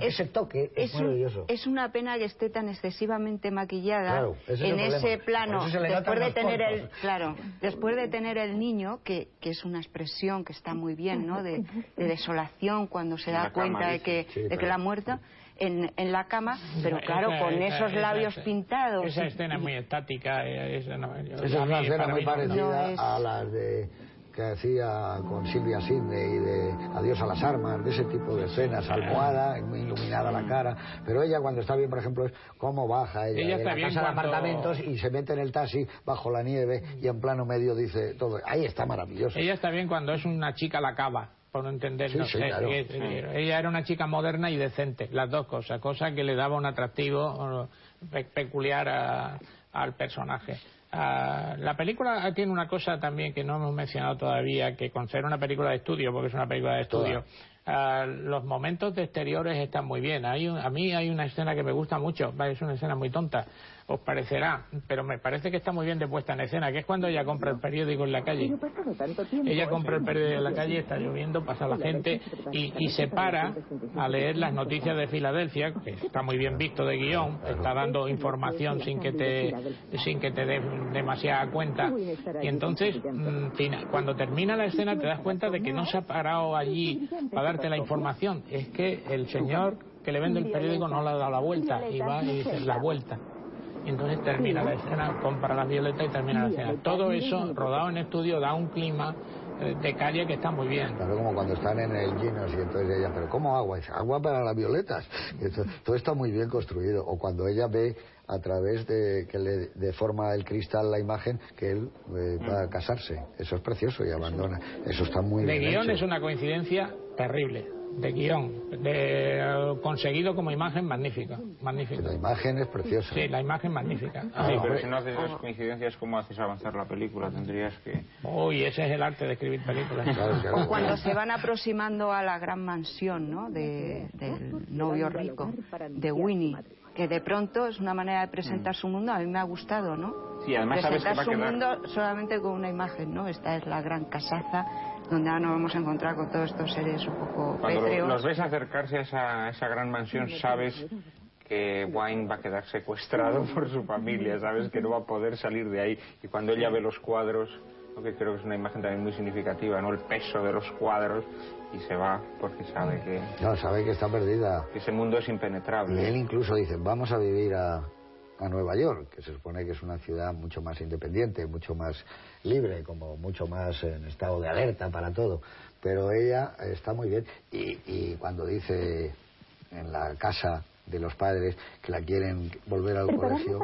ese, toque es, maravilloso. Es una pena que esté tan excesivamente maquillada en ese plano, después de tener el, claro, después de tener el niño, que, que es una expresión que está muy bien, ¿no? De, de desolación cuando se se da cuenta de que, de que la ha muerto en, en, la cama, pero claro, con esos labios pintados. Esa escena es muy estática. Eh, esa, es una escena muy parecida a las de que hacía con Silvia Sidney de Adiós a las armas, de ese tipo de escenas, almohada, muy iluminada la cara, pero ella cuando está bien, por ejemplo, es cómo baja ella, de la casa de apartamentos y se mete en el taxi bajo la nieve y en plano medio dice todo, ahí está maravilloso. Ella está bien cuando es una chica la cava por no entender, ella era una chica moderna y decente, las dos cosas, cosa que le daba un atractivo peculiar al personaje. Ah, la película tiene una cosa también que no hemos mencionado todavía, que con ser una película de estudio, porque es una película de estudio, ah, los momentos de exteriores están muy bien. Hay a mí hay una escena que me gusta mucho, es una escena muy tonta, os parecerá, pero me parece que está muy bien de puesta en escena, que es cuando ella compra el periódico en la calle. Ella compra el periódico en la calle, está lloviendo, pasa la gente y, se para a leer las noticias de Filadelfia, que está muy bien visto de guion, está dando información sin que te sin que te des demasiada cuenta. y entonces mm, cuando termina la escena te das cuenta de que no se ha parado allí para darte la información, es que el señor que le vende el periódico no le ha dado la vuelta y va y dice la vuelta entonces termina la escena, compra la violeta y termina la escena. Todo eso rodado en estudio da un clima eh, de calle que está muy bien. Claro, como cuando están en el Ginos y entonces ella, pero ¿cómo agua? Dice, agua para las violetas. todo está muy bien construido. O cuando ella ve a través de que le deforma el cristal la imagen que él eh, va a casarse. Eso es precioso y abandona. Eso está muy bien. De guion es una coincidencia terrible de guion, de, conseguido como imagen magnífica, magnífica. La imagen es preciosa. Sí, la imagen magnífica. Ah, pero si no haces esas coincidencias, ¿cómo haces avanzar la película? Tendrías que... Uy, ese es el arte de escribir películas. o cuando se van aproximando a la gran mansión, ¿no?, de, del novio rico, de Winnie que de pronto es una manera de presentar mm. su mundo, a mí me ha gustado, ¿no? Sí, además presentar sabes que va a su mundo solamente con una imagen, ¿no? Esta es la gran casaza donde ahora nos vamos a encontrar con todos estos seres un poco Cuando los ves acercarse a esa, esa gran mansión, sabes que Wayne va a quedar secuestrado por su familia, sabes que no va a poder salir de ahí. Y cuando ella ve los cuadros, lo que creo que es una imagen también muy significativa, ¿no? El peso de los cuadros y se va porque sabe que... No, sabe que está perdida. Que ese mundo es impenetrable. Y él incluso dice, vamos a vivir a, a Nueva York, que se supone que es una ciudad mucho más independiente, mucho más libre, como mucho más en estado de alerta para todo. Pero ella está muy bien. Y, y cuando dice en la casa de los padres que la quieren volver al colegio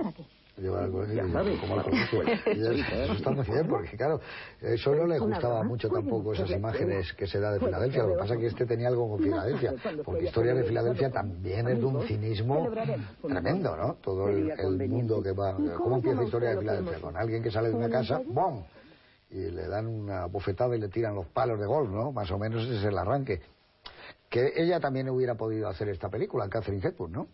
llevar al colegio y como la eso está muy bien porque claro eso no le gustaba mucho tampoco esas imágenes que se da de Filadelfia. Lo que pasa es que este tenía algo con Filadelfia porque historia de Filadelfia también es de un cinismo tremendo ¿no? todo el, mundo que va ¿cómo empieza historia de Filadelfia? con alguien que sale de una casa ¡bom! Y le dan una bofetada y le tiran los palos de golf ¿no? más o menos ese es el arranque que ella también hubiera podido hacer esta película Catherine Hepburn ¿no?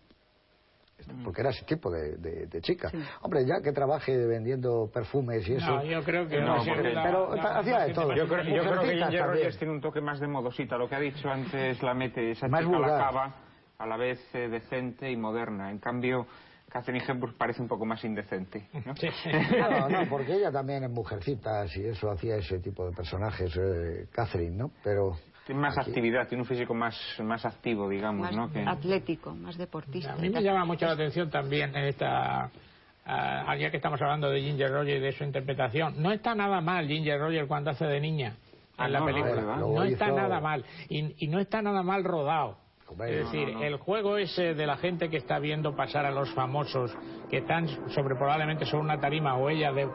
Porque era ese tipo de, de, chica. Hombre, ya que trabaje vendiendo perfumes y eso. No, yo creo que no. pero hacía de todo. Yo creo, yo creo que Ginger Rogers tiene un toque más de modosita. Lo que ha dicho antes la mete esa más chica la cava, a la vez eh, decente y moderna. En cambio, Catherine Hepburn parece un poco más indecente. ¿no? no, (laughs) no, porque ella también es mujercita, y eso hacía ese tipo de personajes, eh, Catherine, ¿no? Pero tiene más actividad, tiene un físico más, más activo, digamos, más ¿no? Que... atlético, más deportista. A mí me llama mucho la atención también en esta uh, ya que estamos hablando de Ginger Rogers y de su interpretación, no está nada mal Ginger Rogers cuando hace de niña en Ah, la no, película. No, está hizo- nada mal. Y, y no está nada mal rodado. Hombre, Es no, decir, no, no. el juego ese de la gente que está viendo pasar a los famosos, que están sobre probablemente sobre una tarima o ella de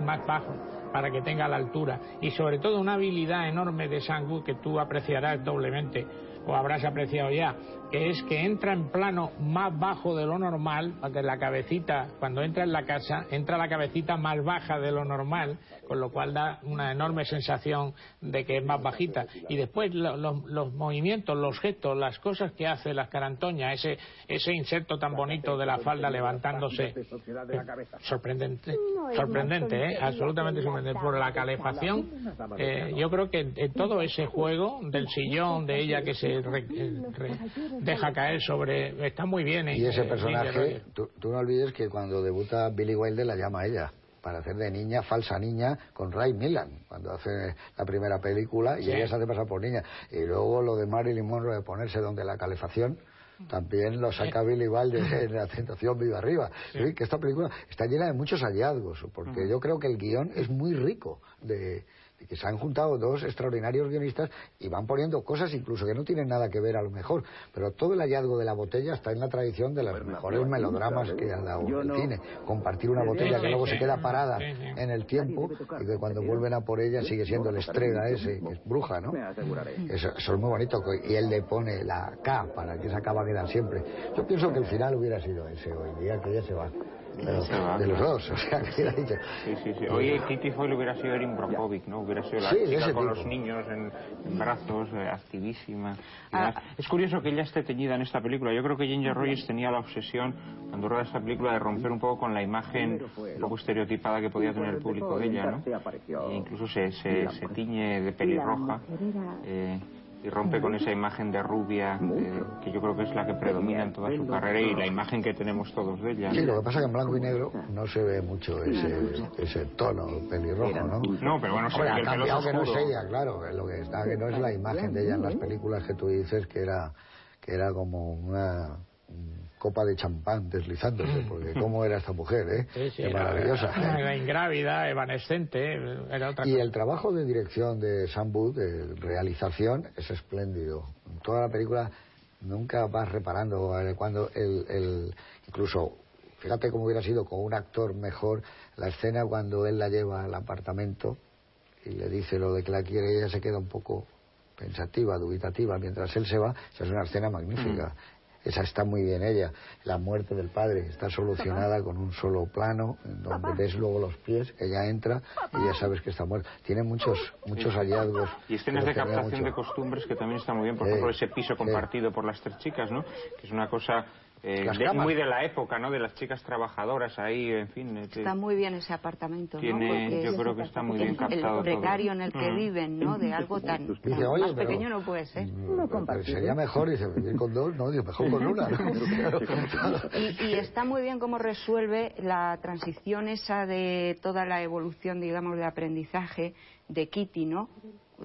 más bajo para que tenga la altura y sobre todo una habilidad enorme de Sangu que tú apreciarás doblemente o habrás apreciado ya, que es que entra en plano más bajo de lo normal, porque la cabecita, cuando entra en la casa, entra la cabecita más baja de lo normal, con lo cual da una enorme sensación de que es más bajita. Y después lo- lo- los movimientos, los gestos, las cosas que hace, las carantoñas, ese, ese inserto tan bonito de la falda levantándose, sorprendente, sorprendente, ¿eh? absolutamente sorprendente. Por la calefacción, eh, yo creo que en todo ese juego del sillón, de ella que se re- eh, re- deja caer sobre, está muy bien. Y ese Eh, Ginger personaje, tú, tú no olvides que cuando debuta Billy Wilder la llama a ella para hacer de niña, falsa niña, con Ray Millan, cuando hace la primera película, y Sí. ella se hace pasar por niña. Y luego lo de Marilyn Monroe de ponerse donde la calefacción, también lo saca Billy Wilder (laughs) en La Tentación Viva Arriba. Que esta película está llena de muchos hallazgos, porque yo creo que el guion es muy rico de que se han juntado dos extraordinarios guionistas y van poniendo cosas incluso que no tienen nada que ver a lo mejor, pero todo el hallazgo de la botella está en la tradición de los mejores melodramas que ha dado el cine. Compartir una botella que luego se queda parada en el tiempo y que cuando vuelven a por ella sigue siendo el estrella ese, que es bruja, ¿no? Eso, eso es muy bonito. y él le pone la K para que esa K va a quedar siempre. Yo pienso que el final hubiera sido ese hoy día, que ella se va. Pero Se va. de los dos, o sea, que hubiera dicho. Sí, sí, sí. Oye, Kitty Foyle hubiera sido Erin Brockovich, ¿no? Hubiera sido la Sí, chica con tipo. los niños en, en brazos, eh, activísima. Ah. Es curioso que ella esté teñida en esta película. Yo creo que Ginger Rogers tenía la obsesión, cuando rueda esta película, de romper un poco con la imagen un poco estereotipada que podía tener el público de ella, ¿no? E incluso se, se, se tiñe de pelirroja. eh, y rompe con esa imagen de rubia eh, que yo creo que es la que predomina en toda su carrera y la imagen que tenemos todos de ella. Sí, lo que pasa es que en blanco y negro no se ve mucho ese, ese tono pelirrojo, ¿no? No, pero bueno, se ve ha que el pelo es cambiado que no es ella, claro. Lo que está que no es la imagen de ella en las películas que tú dices que era que era como una copa de champán deslizándose, porque cómo era esta mujer, ¿eh? Sí, sí, Qué era- maravillosa. Era ingrávida, evanescente, era otra Y cosa. el trabajo de dirección de Sam Booth, de realización, es espléndido. En toda la película nunca vas reparando cuando el, el- incluso fíjate cómo hubiera sido con un actor mejor la escena cuando él la lleva al apartamento y le dice lo de que la quiere ella se queda un poco pensativa, dubitativa mientras él se va, esa es una escena magnífica. Esa está muy bien ella. La muerte del padre está solucionada con un solo plano, en donde ves luego los pies, ella entra y ya sabes que está muerta. Tiene muchos muchos hallazgos. Y escenas de captación mucho. de costumbres que también está muy bien. Por ejemplo, ese piso compartido por las tres chicas, ¿no? Que es una cosa eh, de- muy de la época, ¿no? De las chicas trabajadoras ahí, en fin. eh, Está muy bien ese apartamento, ¿no? tiene, Porque yo creo que está muy bien el, captado el precario en el que Mm. viven, ¿no? De algo (laughs) tan, tan Dice, "Oye, más pero- pequeño no puede ser. Mm, pero sería mejor, dice, vivir con dos, no, dice, mejor con una. (laughs) Y, y está muy bien cómo resuelve la transición esa de toda la evolución, digamos, de aprendizaje de Kitty, ¿no?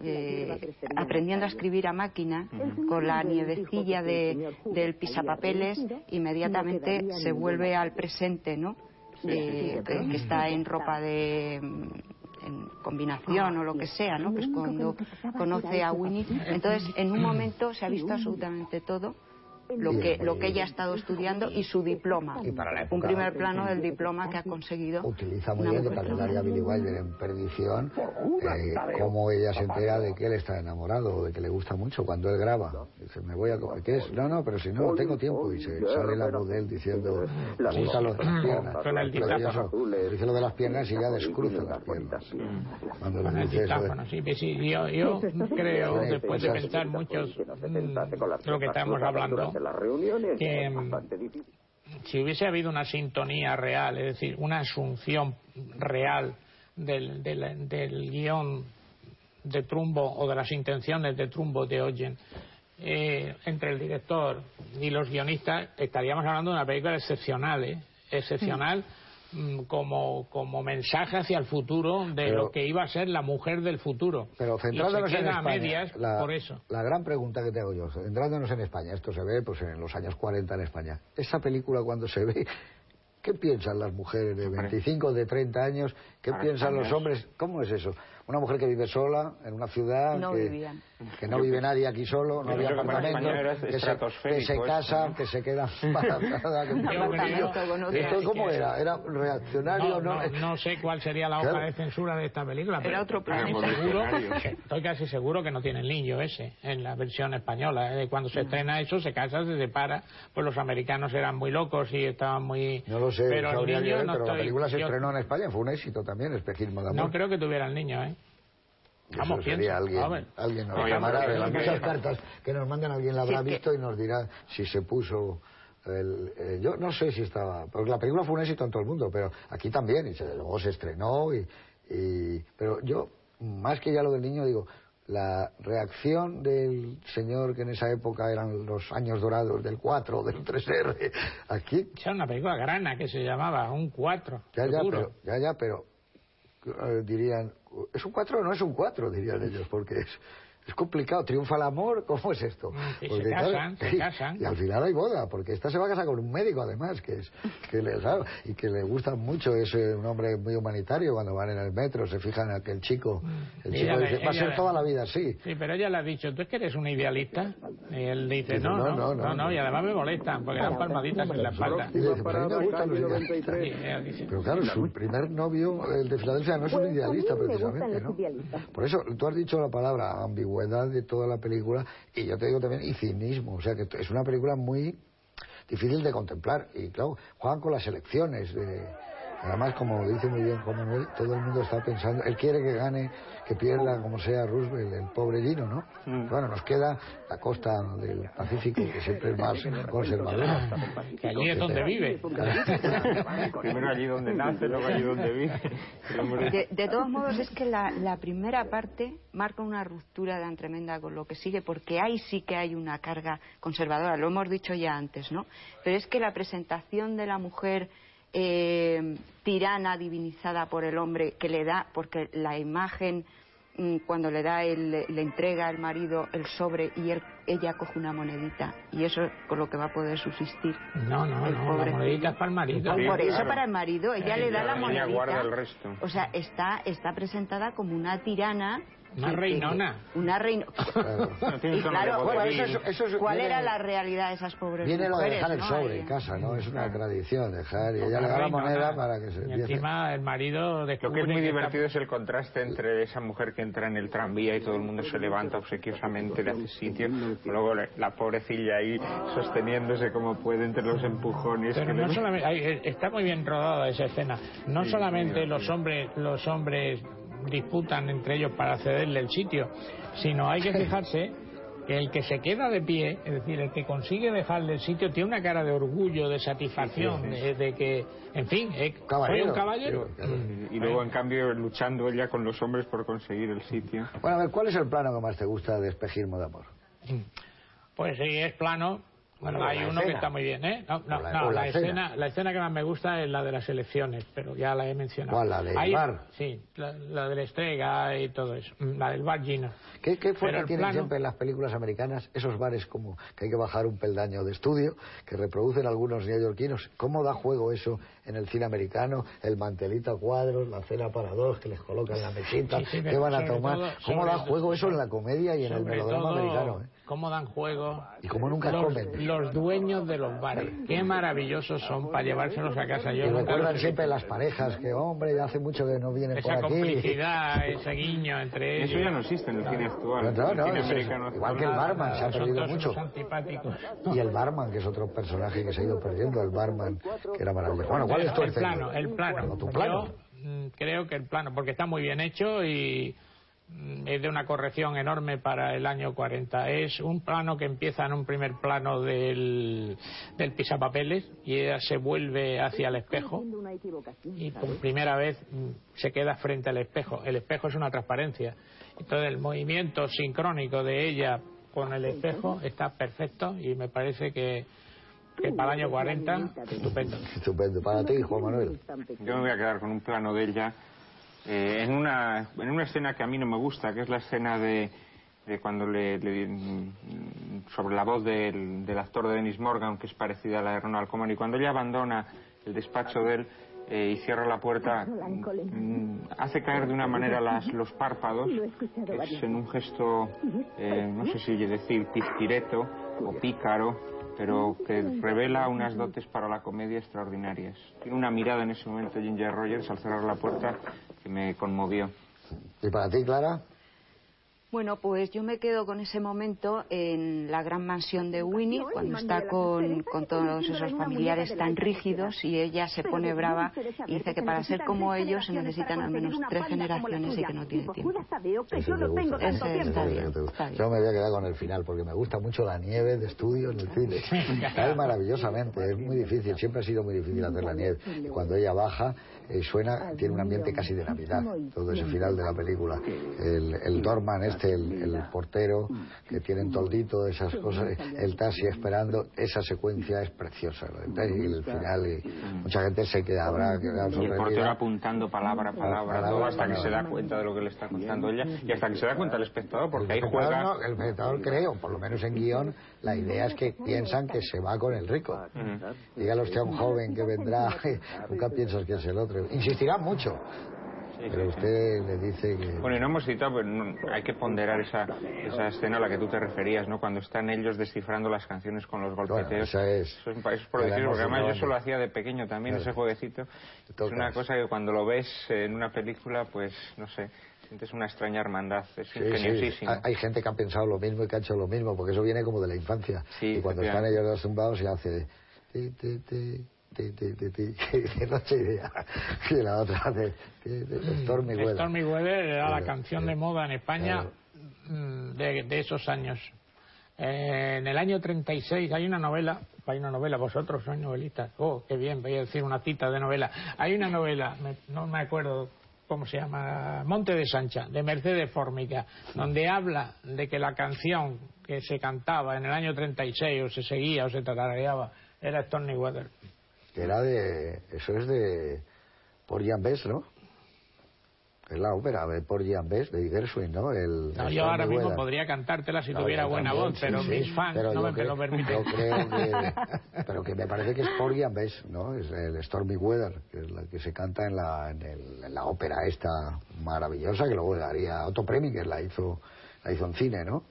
Eh, aprendiendo a escribir a máquina con la nievecilla de, del pisapapeles, inmediatamente se vuelve al presente, ¿no? De- que está en ropa de mm, en combinación o lo que sea, ¿no? Que es cuando conoce a Winnie. Entonces, en un momento se ha visto absolutamente todo lo que lo que ella ha estado estudiando y su diploma. Y para la Un época- primer plano del diploma que ha conseguido. Utiliza muy bien de mujer. calendario a Billy Wilder en perdición, eh, cómo ella se entera de que él está enamorado, de que le gusta mucho cuando él graba. Dice, me voy a comer, ¿qué es? No, no, pero si no, tengo tiempo. Y se sale la voz de él diciendo, me gusta lo de las piernas. Maravilloso. Dice lo de las piernas y ya descruza las piernas. Cuando le dice eso de- dictáfono, sí, que sí, yo, yo creo, después de pensar muchos mm, lo que estamos hablando, que mm, si hubiese habido una sintonía real, es decir, una asunción real del, del, del guion de Trumbo o de las intenciones de Trumbo de Oyen eh, entre el director y los guionistas, estaríamos hablando de una película excepcional, ¿eh? excepcional. Mm, como, como mensaje hacia el futuro de lo que iba a ser la mujer del futuro. Pero centrándonos en España, medias la, por eso. La gran pregunta que te hago yo, centrándonos en España, esto se ve pues en los años 40 en España. Esa película cuando se ve ¿Qué piensan las mujeres de 25, de 30 años? ¿Qué piensan los hombres? ¿Cómo es eso? Una mujer que vive sola en una ciudad, que, que, no vive nadie aquí solo, no había apartamento, que se, que se casa, que se queda (laughs) embarazada. ¿Esto cómo era? ¿Era reaccionario? No, no, no, sé cuál sería la hoja de censura de esta película, pero otro seguro, estoy casi seguro que no tiene el niño ese en la versión española. ¿eh? Cuando se estrena eso, se casa, se separa, pues los americanos eran muy locos y estaban muy... No lo sé, pero, el niño, no pero la película se estrenó en España, fue un éxito también, Espejismo de Amor. No creo que tuviera el niño, ¿eh? Vamos, sería alguien, alguien nos llamará de las muchas cartas que nos mandan, alguien la habrá visto y nos dirá si se puso el, eh, yo no sé si estaba, porque la película fue un éxito en todo el mundo, pero aquí también, y se, luego se estrenó, y, y, pero yo, más que ya lo del niño, digo, la reacción del señor que en esa época eran los años dorados del 4, del 3R, aquí... Era una película grana que se llamaba Un 4. Ya, ya, pero, ya, ya, pero eh, dirían, ¿es un 4 o no es un 4? Dirían ellos, porque es, es complicado. ¿Triunfa el amor? ¿Cómo es esto? Mm, se casan, se casan. Y, al final hay boda, porque esta se va a casar con un médico, además, que es que le sabe, y que le gusta mucho. Es un hombre muy humanitario. Cuando van en el metro, se fijan en aquel chico. Mm. El chico dice, va a ser toda la vida así. Sí, pero ella le ha dicho, ¿tú es que eres un idealista? Y él dice, no, no, no, no, no, y además me molestan, porque dan palmaditas en la espalda. Y dice, pero a mí me gustan los idealistas. Pero claro, su primer novio, el de Filadelfia, no es un pues idealista, precisamente, ¿no? Por eso, tú has dicho la palabra ambigüedad de toda la película y yo te digo también y cinismo, o sea que es una película muy difícil de contemplar y claro, juegan con las elecciones de Además, como dice muy bien Juan Manuel, todo el mundo está pensando, él quiere que gane, que pierda como sea Roosevelt, el pobre Gino, ¿no? Mm. Bueno, nos queda la costa del Pacífico, que siempre es más conservadora. Que allí es donde vive. (laughs) Primero allí donde nace, luego allí donde vive. (laughs) De, todos modos, es que la, la primera parte marca una ruptura tan tremenda con lo que sigue, porque ahí sí que hay una carga conservadora, lo hemos dicho ya antes, ¿no? Pero es que la presentación de la mujer eh, tirana divinizada por el hombre que le da, porque la imagen mm, cuando le da le entrega al marido el sobre y él, ella coge una monedita y eso es con lo que va a poder subsistir. No, no, no, la monedita es para el marido. por eso para el marido, ella le da la monedita. O sea, está, está presentada como una tirana una reinona. Una reinona. Claro. ¿cuál, era la realidad de esas pobres Viene mujeres? Viene lo de dejar el sobre en casa, ¿no? Es una tradición dejar y ella le da la moneda para que se y encima el marido Lo que es muy divertido es el contraste entre esa mujer que entra en el tranvía y todo el mundo se levanta obsequiosamente, le hace sitio, luego la pobrecilla ahí sosteniéndose como puede entre los empujones. Pero no solamente, eh, está muy bien rodada esa escena. No solamente los hombres, los hombres disputan entre ellos para cederle el sitio, sino hay que (laughs) fijarse que el que se queda de pie, es decir, el que consigue dejarle el sitio, tiene una cara de orgullo, de satisfacción, de, que, en fin, es un caballero. Y luego, en cambio, luchando ella con los hombres por conseguir el sitio. Bueno, a ver, ¿cuál es el plano que más te gusta de Espejismo de Amor? Pues sí, es plano, bueno, hay uno que está muy bien, ¿eh? No, no, la, la, escena, la escena que más me gusta es la de las elecciones, pero ya la he mencionado. ¿Cuál, la del bar? Sí, la, de la estrega y todo eso. Mm, la del bar Gina. ¿Qué, qué fuerza tienen siempre en las películas americanas esos bares como que hay que bajar un peldaño de estudio, que reproducen algunos neoyorquinos? ¿Cómo da juego eso en el cine americano? El mantelito a cuadros, la cena para dos, que les colocan la mesita, (laughs) ¿qué van a tomar? ¿Cómo da juego eso en la comedia y en el melodrama americano? Eh? ¿Cómo dan juego? Y cómo nunca comen los dueños de los bares. Qué maravillosos son para llevárselos a casa. Yo y recuerdan siempre las parejas, que hombre, ya hace mucho que no vienen por aquí. Esa complicidad, (laughs) ese guiño entre ellos. Eso ya no existe en el cine actual. No, no, igual que el barman, se ha perdido mucho. Y el barman, que es otro personaje que se ha ido perdiendo, el barman, que era maravilloso. Bueno, ¿cuál es tu El plano, el plano. ¿Tu plano? Yo mm, creo que el plano, porque está muy bien hecho y Mm, es de una corrección enorme para el año 40. Es un plano que empieza en un primer plano del, del pisapapeles y ella se vuelve hacia el espejo y por primera vez mm, se queda frente al espejo. El espejo es una transparencia. Entonces el movimiento sincrónico de ella con el espejo está perfecto y me parece que, que para el año 40, estupendo. Estupendo. Para ti, Juan Manuel. Yo me voy a quedar con un plano de ella eh, en, una, en una escena que a mí no me gusta, que es la escena de, de cuando le, sobre la voz del, del, actor de Dennis Morgan, que es parecida a la de Ronald Koeman, y cuando ella abandona el despacho de él eh, y cierra la puerta, mm, hace caer de una manera las, los párpados, es en un gesto, eh, no sé si decir pispireto o pícaro, pero que revela unas dotes para la comedia extraordinarias. Tiene una mirada en ese momento Ginger Rogers al cerrar la puerta que me conmovió. ¿Y para ti, Clara? Bueno, pues yo me quedo con ese momento en la gran mansión de Winnie, cuando está con, con, todos esos familiares tan rígidos y ella se pone brava y dice que para ser como ellos se necesitan al menos tres generaciones y que no tiene tiempo. Yo me voy a quedar con el final porque me gusta mucho la nieve de estudio en el cine. (laughs) Cae maravillosamente, es muy difícil, siempre ha sido muy difícil hacer la nieve. Y cuando ella baja, eh, suena, tiene un ambiente casi de Navidad, todo ese final de la película. El, el Dorman este el, portero, que tienen toldito, esas cosas, el taxi esperando, esa secuencia es preciosa. Y el final, y mucha gente se queda, habrá Y el portero apuntando palabra a palabra, hasta que se da cuenta de lo que le está contando ella, y hasta que se da cuenta el espectador, porque ahí juega... el espectador cree, o por lo menos en guion, la idea es que piensan que se va con el rico. Dígale usted a un joven que vendrá, (laughs) nunca piensas que es el otro. Insistirá mucho, pero usted le dice que... Bueno, y no hemos citado, pues hay que ponderar esa, esa escena a la que tú te referías, ¿no? Cuando están ellos descifrando las canciones con los golpeteos. esa es. Eso es, por decirlo, porque además yo eso lo hacía de pequeño también, ese jueguecito. Es una cosa que cuando lo ves en una película, pues, no sé, sientes una extraña hermandad, es ingeniosísimo. Hay gente que ha pensado lo mismo y que ha hecho lo mismo, porque eso viene como de la infancia. y cuando están ellos zumbados se hace de noche idea. Y la otra de, Stormy Weather. Stormy Weather era la canción de moda en España mm, de, de, esos años. Eh, en el año 36 hay una novela, hay una novela, vosotros sois novelistas, oh, qué bien, voy a decir una cita de novela. Hay una novela, no me acuerdo ¿cómo se llama? Monte de Sancha, de Mercedes Fórmica, donde habla de que la canción que se cantaba en el año 36 o se seguía o se tarareaba era Stormy Weather era de. Eso es de. Por Jan Bess, ¿no? Es la ópera de Por Jan Bess, de Gershwin, ¿no? El, no yo ahora mismo podría cantártela si tuviera buena voz, pero mis fans no me, lo permiten. Creo que, (laughs) pero que me parece que es Por Jan Bess, ¿no? Es el Stormy Weather, que es la que se canta en la, en, el, en la ópera esta maravillosa, que luego daría Otto Preminger, la hizo, la hizo en cine, ¿no?